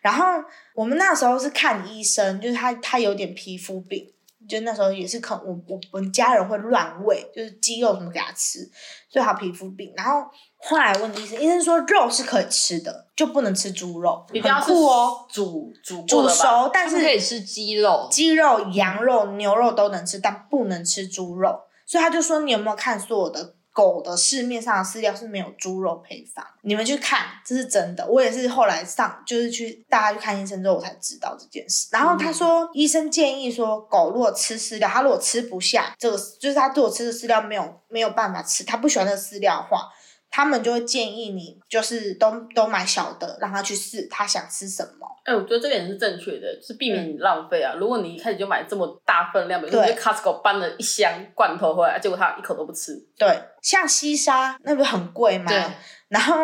然后我们那时候是看医生，就是他他有点皮肤病，就那时候也是可我我我们家人会乱喂，就是鸡肉什么给他吃，所以他皮肤病。然后后来问医生，医生说肉是可以吃的，就不能吃猪肉，你不要是很酷哦，煮煮煮。熟，但是可以吃鸡肉，鸡肉、羊肉、牛肉都能吃，但不能吃猪肉。所以他就说，你有没有看所有的狗的市面上的饲料是没有猪肉配方？你们去看，这是真的。我也是后来上就是去大家去看医生之后，我才知道这件事。然后他说，医生建议说，狗如果吃饲料，它如果吃不下这个，就是它对我吃的饲料没有没有办法吃，它不喜欢那个饲料的话。他们就会建议你，就是都都买小的，让他去试，他想吃什么。哎、我觉得这点是正确的，就是避免你浪费啊。如果你一开始就买这么大分量，比如说 Costco 搬了一箱罐头回来，结果他一口都不吃，对，像西沙那不是很贵吗？对，然后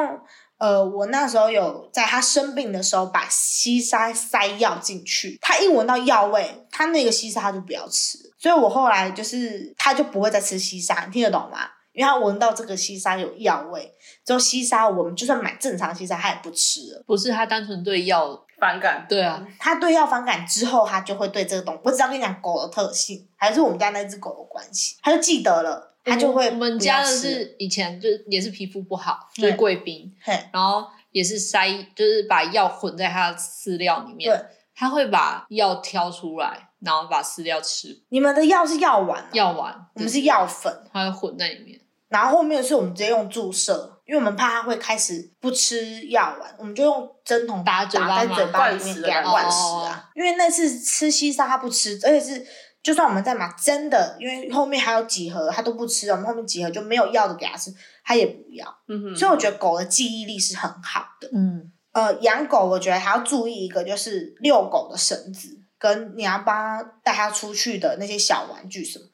呃，我那时候有在他生病的时候把西沙塞药进去，他一闻到药味，他那个西沙他就不要吃，所以我后来就是他就不会再吃西沙，你听得懂吗？因为他闻到这个西沙有药味，之后西沙我们就算买正常西沙他也不吃了，不是它单纯对药，反感。对啊，他对药反感之后，他就会对这个东西，我只要跟你讲狗的特性，还是我们家那只狗的关系，他就记得了，他就会我们家的是以前就是也是皮肤不好，就是贵宾，嘿，然后也是塞，就是把药混在它的饲料里面对，他会把药挑出来，然后把饲料吃你们的药是药丸、哦，药丸，我们是药粉。它会混在里面。然后后面是我们直接用注射，因为我们怕它会开始不吃药丸，我们就用针筒打嘴巴在嘴巴里面给它灌食啊。因为那次吃西沙它不吃，而且是就算我们在买真的，因为后面还有几盒它都不吃，我们后面几盒就没有药的给它吃，它也不要。嗯哼，所以我觉得狗的记忆力是很好的。嗯，呃，养狗我觉得还要注意一个，就是遛狗的绳子，跟你要帮它带它出去的那些小玩具什么，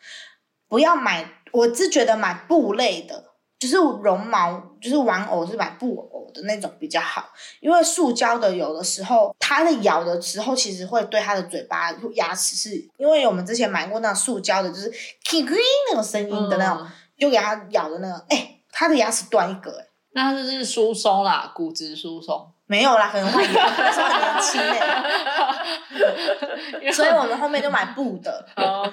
不要买。我是觉得买布类的，就是绒毛，就是玩偶是买布偶的那种比较好，因为塑胶的有的时候它的咬的时候，其实会对它的嘴巴、牙齿是，因为我们之前买过那种塑胶的，就是 k i k 那种声音的那种，嗯就给它咬的那个，哎、它的牙齿断一个、哎。那它就是疏松啦，骨质疏松。没有啦，可能会有，那时候很年轻欸所以我们后面就买布的。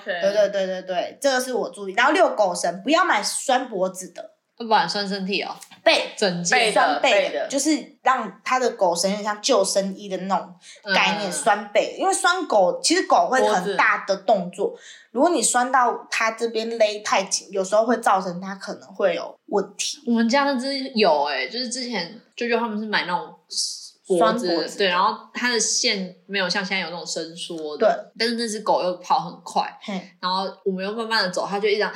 对对对对对，这个是我注意。然后遛狗绳不要买拴脖子的，要不然酸身体哦，背整背背背的。就是让他的狗绳有点像救生衣的那种概念，嗯拴背。因为拴狗其实狗会很大的动作，如果你拴到它这边勒太紧，有时候会造成它可能会有问题。我们家那只有哎、就是之前舅舅他们是买那种脖子，拴脖子。对，然后它的线没有像现在有那种伸缩的对。的，但是那只狗又跑很快，然后我们又慢慢的走，它就一张，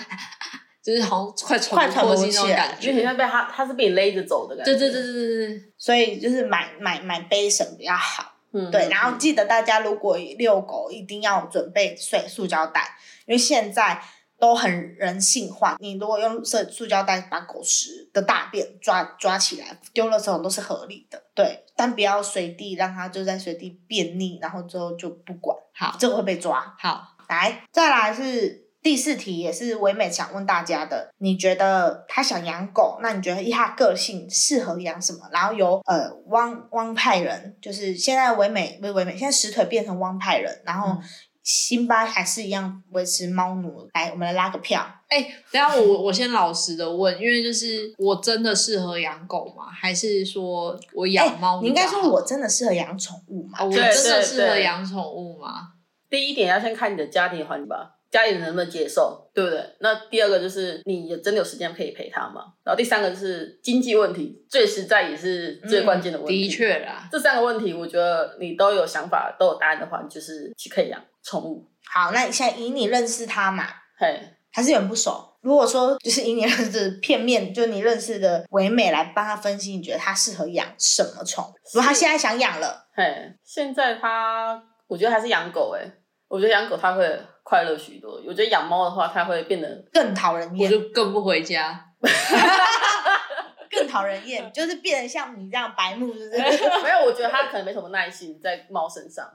就是好像快快喘不喘不过气那感觉。很像被它它是被你勒着走的感觉。对对对对对对，所以就是买买买背绳比较好。嗯，对，嗯然后记得大家如果遛狗，一定要准备水塑胶袋，因为现在都很人性化。你如果用塑塑胶袋把狗食的大便抓抓起来丢了之后都是合理的，对，但不要随地让它就在随地便溺，然后之后就不管，好这个会被抓。好，来，再来是第四题，也是唯美想问大家的。你觉得他想养狗，那你觉得以他个性适合养什么？然后由呃汪汪派人，就是现在唯美不是唯美，现在石腿变成汪派人，然后嗯辛巴还是一样维持猫奴。来，我们来拉个票。哎、等下我我先老实的问，因为就是我真的适合养狗吗？还是说我养猫、哎你应该说我真的适合养宠物嘛？哦，我真的适合养宠物吗？第一点要先看你的家庭环境吧，家里人能不能接受，对不对？那第二个就是你有真的有时间可以陪他吗？然后第三个就是经济问题，最实在也是最关键的问题。的，确啦，这三个问题我觉得你都有想法、都有答案的话，你就是去可以养宠物。好，那你现在以你认识他嘛，嘿，还是有点不熟？如果说就是以你认识片面，就你认识的唯美来帮他分析，你觉得他适合养什么宠物？如果他现在想养了，嘿，现在他，我觉得还是养狗诶、我觉得养狗它会快乐许多。我觉得养猫的话，它会变得更讨人厌，我就更不回家。更讨人厌，就是变得像你这样白目，是不是？没有，我觉得它可能没什么耐心在猫身上，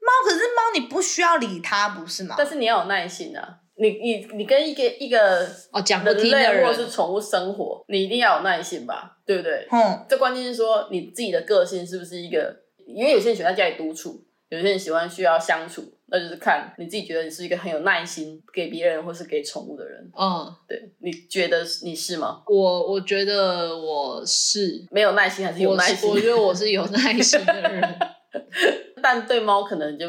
猫可是猫，你不需要理它，不是吗？但是你要有耐心啊。你你你跟一个一个哦，讲不人听的类或者是人，宠物生活，你一定要有耐心吧，对不对？嗯，这关键是说你自己的个性是不是一个，因为有些人喜欢在家里独处，有些人喜欢需要相处，那就是看你自己觉得你是一个很有耐心给别人或是给宠物的人。嗯，对，你觉得你是吗？我我觉得我是，没有耐心还是有耐心？是我觉得我是有耐心的人。但对猫可能就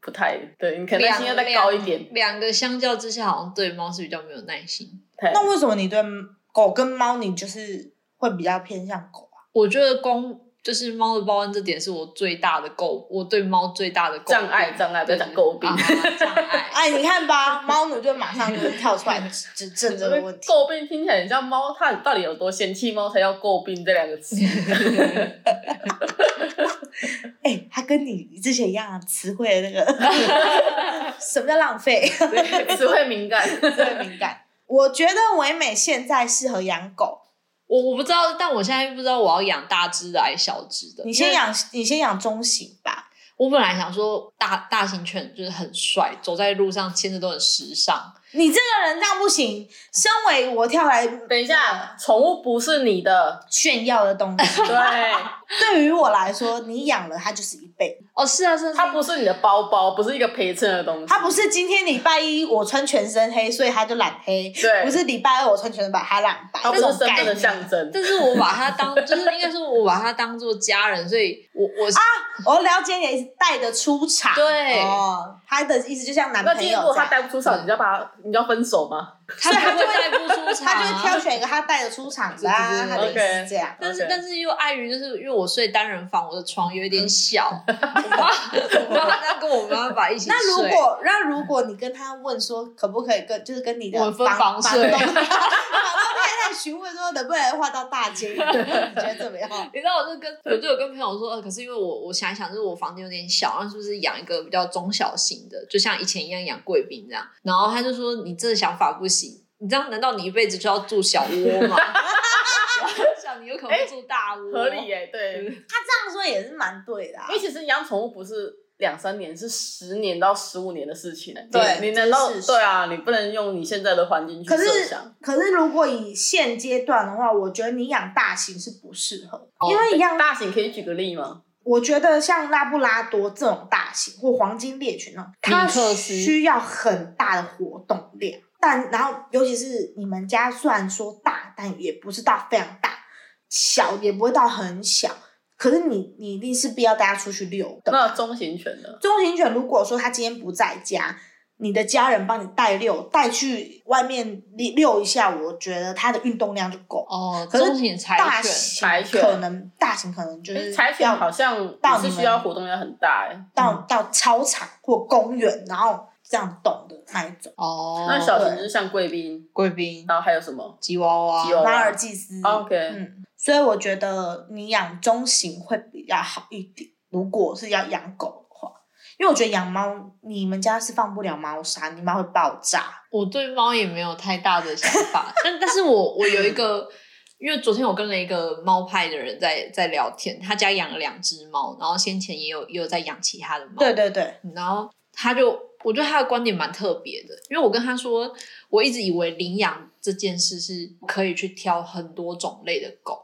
不太对，你可能耐心要再高一点。两两个相较之下，好像对猫是比较没有耐心。那为什么你对狗跟猫，你就是会比较偏向狗啊？我觉得光就是猫的报恩这点是我最大的诟，我对猫最大的障碍障碍不要讲诟病啊障碍。哎，你看吧，猫奴就马上就跳出来指指正这个问题。诟病听起来很像猫，它到底有多嫌弃猫才要诟病这两个词？哎、它跟你之前一样，词汇的那个什么叫浪费？词汇敏感。词汇敏感。我觉得唯美现在适合养狗，我我不知道，但我现在不知道我要养大只的还是小只的。你先养，你先养中型吧。我本来想说大大型犬就是很帅，走在路上牵着都很时尚。你这个人这样不行。身为我跳来等一下，宠物不是你的，炫耀的东西，对，对于我来说，你养了它就是一辈子。哦，是啊，是啊，它不是你的包包，不是一个陪衬的东西。它不是今天礼拜一我穿全身黑，所以它就染黑。对不是礼拜二我穿全身白，它染白。它不是这种概身份的念象征。但是我把它当，就是应该说，我把它当做家人，所以我我啊、我了解你带的出场。对哦，他的意思就像男朋那今天如果他带不出手，你就要把他，你就要分手吗？他就会带不出场、他就啊，会挑选一个他带得出场的、啊，对对对他的意思是这样。但是但是又碍于就是因为我睡单人房，我的床有一点小，我妈我妈要跟我没办法一起睡。那如果那如果你跟他问说可不可以跟就是跟你的我分房房睡 房东太太询问说能不能换到大间，你觉得怎么样？你知道，我就跟我就有跟朋友说，呃，可是因为我我想一想，就是我房间有点小，那是不是养一个比较中小型的，就像以前一样养贵宾这样？然后他就说，你这个想法不行，你这样难道你一辈子就要住小窝吗？想你有可能住大窝，合理耶，对。他这样说也是蛮对的、啊因为。其实养宠物不是两三年，是十年到十五年的事情。对你你难道这是事实对啊？你不能用你现在的环境去可是设想。可是如果以现阶段的话，我觉得你养大型是不适合，哦因为一样大型可以举个例吗？我觉得像拉布拉多这种大型或黄金猎犬那种，它需要很大的活动量。但然后尤其是你们家虽然说大，但也不是到非常大，小也不会到很小。可是你你一定是必要带它出去遛的。那中型犬呢？中型犬如果说它今天不在家，你的家人帮你带遛，带去外面遛一下，我觉得它的运动量就够。哦，可是中型柴大犬，型柴犬可能大型可能就是诶柴犬要好像到是需要活动量很大哎。到到操场或公园，然后这样动的那一种。哦，那小型就是像贵宾，贵宾、然后还有什么？吉娃娃、吉娃娃马尔济斯。OK 嗯，所以我觉得你养中型会比较好一点。如果是要养狗的话，因为我觉得养猫，你们家是放不了猫砂，你猫会爆炸。我对猫也没有太大的想法，但 但是我我有一个，因为昨天我跟了一个猫派的人在在聊天，他家养了两只猫，然后先前也有也有在养其他的猫，对对对，然后他就我觉得他的观点蛮特别的，因为我跟他说，我一直以为领养这件事是可以去挑很多种类的狗，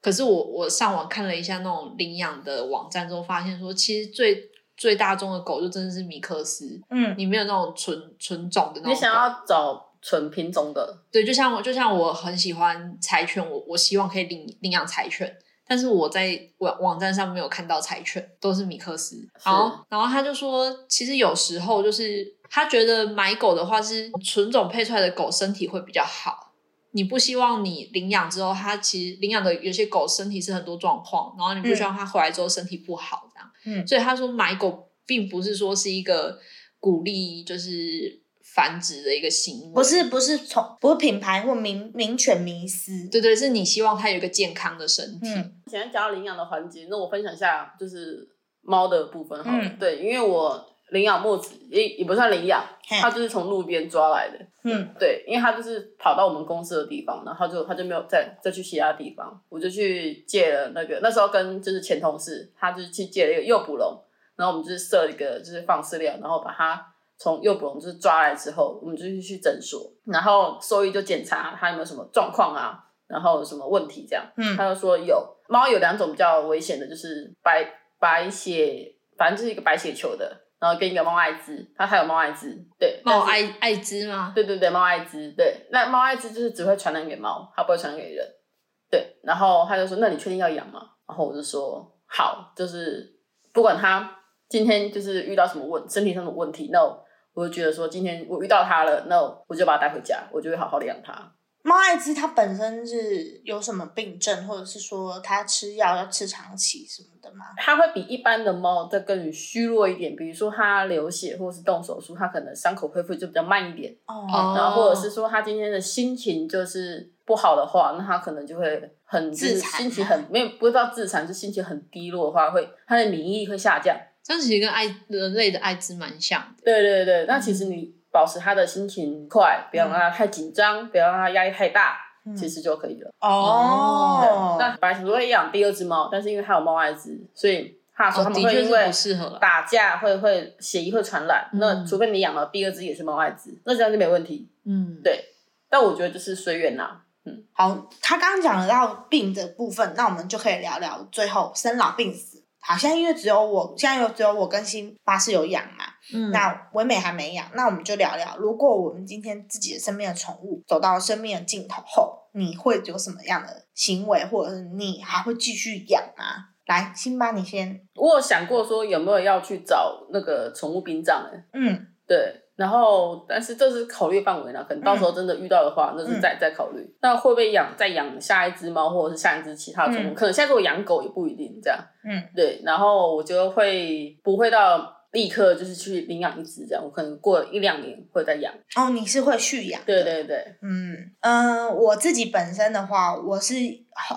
可是我我上网看了一下那种领养的网站之后，发现说其实最最大众的狗就真的是米克斯，嗯，你没有那种纯纯种的那种。你想要找纯品种的，对，就像我，就像我很喜欢柴犬，我我希望可以领领养柴犬，但是我在网网站上没有看到柴犬，都是米克斯。然后，然后他就说，其实有时候就是他觉得买狗的话是纯种配出来的狗身体会比较好，你不希望你领养之后，它其实领养的有些狗身体是很多状况，然后你不希望它回来之后身体不好这样。嗯所以他说买狗并不是说是一个鼓励就是繁殖的一个行为，不是不是从不是品牌或名名犬迷思，对对，是你希望它有一个健康的身体。嗯现在讲到领养的环节，那我分享一下就是猫的部分好了。嗯对，因为我领养墨子也也不算领养，嘿它就是从路边抓来的。嗯对，因为它就是跑到我们公司的地方，然后就它就没有再再去其他地方，我就去借了那个那时候跟就是前同事，他就是去借了一个诱捕笼，然后我们就是设一个就是放饲料，然后把它从幼捕笼就是抓来之后，我们就去去诊所，然后兽医就检查它有没有什么状况啊，然后有什么问题这样，嗯他就说有猫有两种比较危险的，就是白白血，反正就是一个白血球的，然后跟一个猫艾滋，它还有猫艾滋，对，猫艾艾滋吗？对对对，猫艾滋，对，那猫艾滋就是只会传染给猫，它不会传染给人。对，然后他就说：“那你确定要养吗？”然后我就说：“好，就是不管它今天就是遇到什么问身体上的问题，那我我就觉得说今天我遇到它了，那我就把它带回家，我就会好好的养它。猫艾滋它本身是有什么病症，或者是说它吃药要吃长期什么的吗？它会比一般的猫再更虚弱一点，比如说它流血或是动手术，它可能伤口恢复就比较慢一点。哦然后或者是说它今天的心情就是不好的话，那它可能就会很自残心情很没有不知道自残，就心情很低落的话，会它的免疫力会下降。这样其实跟爱人类的艾滋蛮像的。对对对，那其实你保持他的心情快，不要让他太紧张，不要让他压力太大，嗯其实就可以了。哦，那本来想说会养第二只猫，但是因为它有猫艾滋，所以他说哦，他们的确会因为不适合。打架会会血液会传染，那嗯除非你养了第二只也是猫艾滋，那这样就没问题。嗯，对，但我觉得就是随缘啦。嗯。好，他刚刚讲得到病的部分，那我们就可以聊聊最后生老病死。好，像因为只有我，现在有只有我跟辛巴是有养嘛，嗯那唯美还没养，那我们就聊聊，如果我们今天自己的身边的宠物走到生命的尽头后，你会有什么样的行为，或者是你还会继续养吗？来，辛巴你先，我有想过说有没有要去找那个宠物殡葬欸，嗯对，然后但是这是考虑范围呢，可能到时候真的遇到的话，那是再再考虑。那会不会养再养下一只猫，或者是下一只其他的宠物？嗯可能现在如果养狗也不一定这样。嗯，对，然后我就会不会到立刻就是去领养一只这样，我可能过一两年会再养。哦，你是会续养的，对对对，嗯嗯，我自己本身的话，我是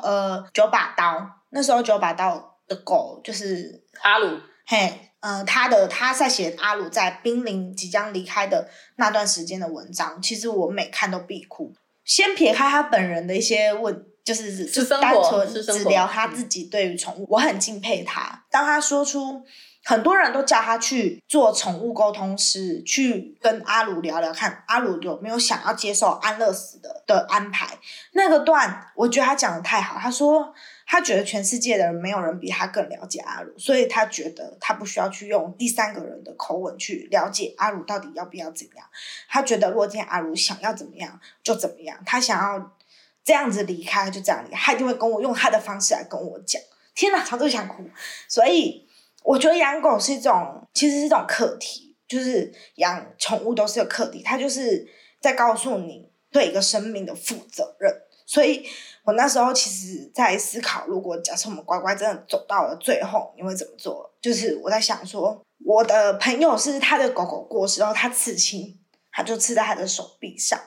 呃九把刀，那时候九把刀的狗就是阿鲁，嘿，呃，他的他在写阿鲁在濒临即将离开的那段时间的文章，其实我每看都必哭。先撇开他本人的一些问，就是就单纯只聊他自己对于宠物，我很敬佩他。当他说出很多人都叫他去做宠物沟通师，去跟阿鲁聊聊看，阿鲁有没有想要接受安乐死的的安排。那个段，我觉得他讲的太好。他说他觉得全世界的人没有人比他更了解阿鲁，所以他觉得他不需要去用第三个人的口吻去了解阿鲁到底要不要怎样。他觉得如果今天阿鲁想要怎么样就怎么样，他想要这样子离开就这样离开，他一定会跟我用他的方式来跟我讲。天哪，常都想哭。所以我觉得养狗是一种，其实是一种课题，就是养宠物都是个课题，它就是在告诉你对一个生命的负责任。所以我那时候其实，在思考，如果假设我们乖乖真的走到了最后，你会怎么做？就是我在想说，我的朋友是他的狗狗过世后，他刺青，他就刺在他的手臂上，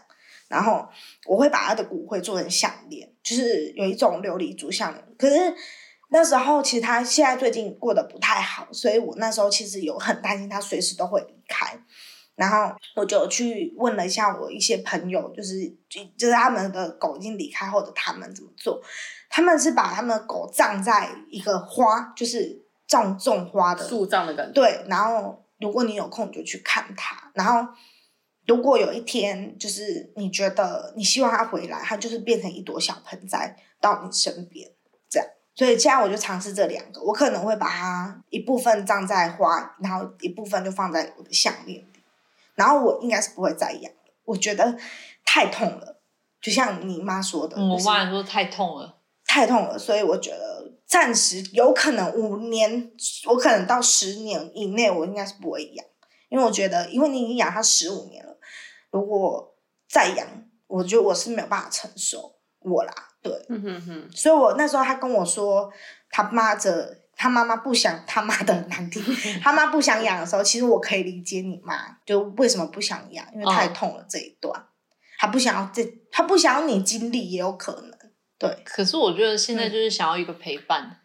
然后我会把他的骨灰做成项链，就是有一种琉璃珠项链。可是那时候其实他现在最近过得不太好，所以我那时候其实有很担心他随时都会离开。然后我就去问了一下我一些朋友，就是就就是他们的狗已经离开后的他们怎么做？他们是把他们的狗葬在一个花，就是种种花的树葬的感觉。对，然后如果你有空就去看它，然后如果有一天就是你觉得你希望它回来，它就是变成一朵小盆栽到你身边，这样。所以现在我就尝试这两个，我可能会把它一部分葬在花，然后一部分就放在我的项链里，然后我应该是不会再养了，我觉得太痛了，就像你妈说的，嗯我就是妈也说太痛了。太痛了，所以我觉得暂时有可能五年，我可能到十年以内，我应该是不会养，因为我觉得，因为你已经养它十五年了，如果再养，我觉得我是没有办法承受，我啦，对，嗯哼哼，所以我那时候他跟我说，他妈的，他妈妈不想他妈的难听，他妈不想养的时候，其实我可以理解你妈，就为什么不想养，因为太嗯痛了这一段，他不想要这，他不想要你经历，也有可能，对。可是我觉得现在就是想要一个陪伴。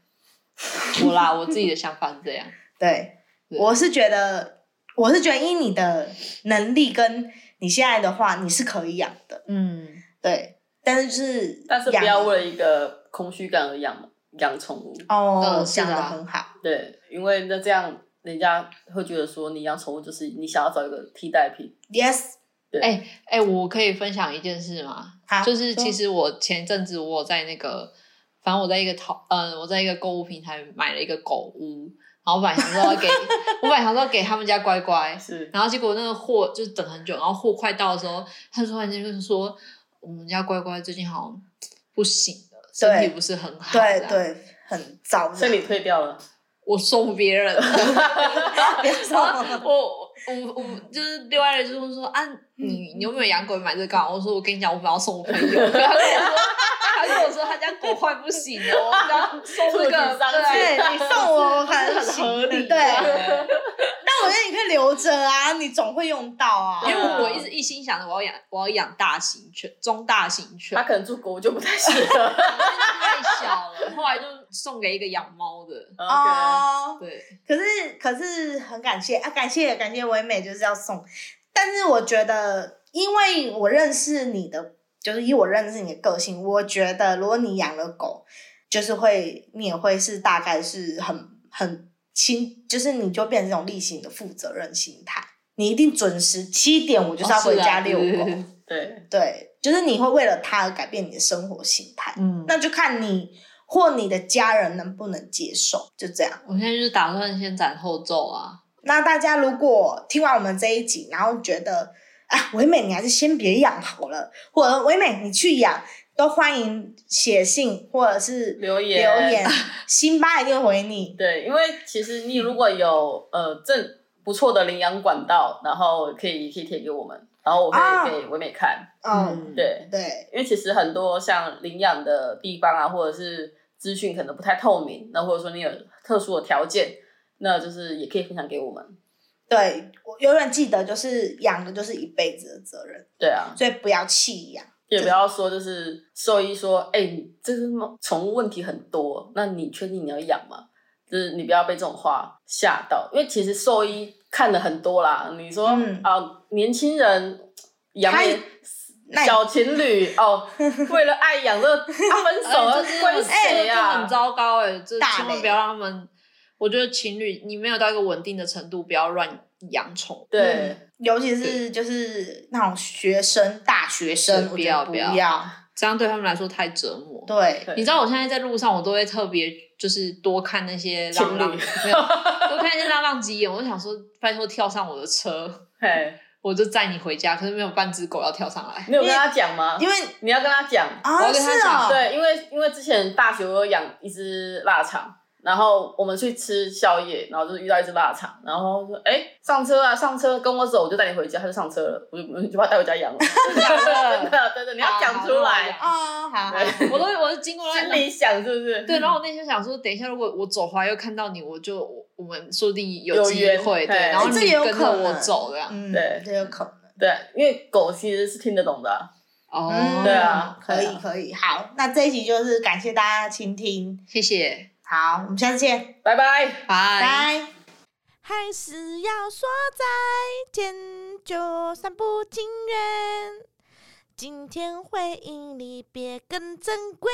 我啦，我自己的想法是这样。对，对我是觉得，我是觉得以你的能力跟你现在的话，你是可以养的，嗯，对。但是就是，但是不要为了一个空虚感而养养宠物。哦，嗯是讲的啊很好，对，因为那这样人家会觉得说你养宠物就是你想要找一个替代品。，yes，对，哎哎，我可以分享一件事吗？好，就是其实实我前一阵子我有在那个，反正我在一个淘，呃，我在一个购物平台买了一个狗屋，然后我本来想说要给，我本来想说给他们家乖乖，是。然后结果那个货就是等很久，然后货快到的时候，他突然间就是说我们家乖乖最近好像不行。了，身体不是很好，对，对，很糟的，所以你退掉了。我送别人，我我我就是另外一个就是说啊，你你有没有养狗？买这个干嘛？我说我跟你讲，我本来要送我朋友，他跟我说他跟我说他家狗坏不行了，我要送这个，对对你送我，很合理，对，但我觉得你可以留着啊，你总会用到啊。因为我一直一心想着我要养我要养大型犬，中大型犬他，可能住狗就不太适合。太小了，后来就送给一个养猫的。哦，对，可是可是很感谢啊，感谢感谢唯美就是要送，但是我觉得，因为我认识你的，就是以我认识你的个性，我觉得如果你养了狗，就是会你也会是大概是很很亲，就是你就变成这种例行的负责任心态，你一定准时七点我就是要回家遛狗，哦是啊对对。对，就是你会为了它而改变你的生活形态，嗯，那就看你或你的家人能不能接受，就这样。我现在就是打算先斩后奏啊，那大家如果听完我们这一集，然后觉得啊，唯美你还是先别养好了，或者唯美你去养，都欢迎写信或者是留言留言，辛巴一定会回你。对，因为其实你如果有呃正不错的领养管道，然后可以可以贴给我们，然后我可啊以给唯美看。嗯，对，对，因为其实很多像领养的地方啊，或者是资讯可能不太透明，那或者说你有特殊的条件，那就是也可以分享给我们。对我永远记得，就是养的就是一辈子的责任，对啊，所以不要弃养。也不要说就是兽医说，哎、你这个猫宠物问题很多，那你确定你要养吗？就是你不要被这种话吓到，因为其实兽医看了很多啦。你说啊、嗯年轻人养小情侣哦，为了爱养这个 啊分手了，哎这怪这谁呀、这很糟糕哎、这大雷千万不要让他们。我觉得情侣你没有到一个稳定的程度，不要乱养宠。对。嗯尤其是就是那种学生、大学生，不不要不要。这样对他们来说太折磨。对，你知道我现在在路上，我都会特别就是多看那些浪浪，没有多看那些浪浪几眼。我就想说，拜托跳上我的车，嘿，我就载你回家。可是没有半只狗要跳上来。你有跟他讲吗？因为你要跟他讲，我啊要跟他是哦，对，因为因为之前大学我有养一只腊肠，然后我们去吃宵夜，然后就是遇到一只腊肠，然后说哎上车啊上车跟我走，我就带你回家，他就上车了，我就我就把他带回家养了，真的真的你要讲出来，啊，好我都我都经过那心里想是不是？对，然后我那天想说，等一下如果我走回来又看到你，我就我我们说不定有机会，对，然后你这也有跟着我走这样。嗯，对这有可能。对，因为狗其实是听得懂的啊、哦，嗯，对啊可以可以。好，那这一集就是感谢大家的倾听。谢谢。好，我们下次见，拜拜。拜。拜。还是要说再见，就算不情愿。今天回忆离别更珍贵。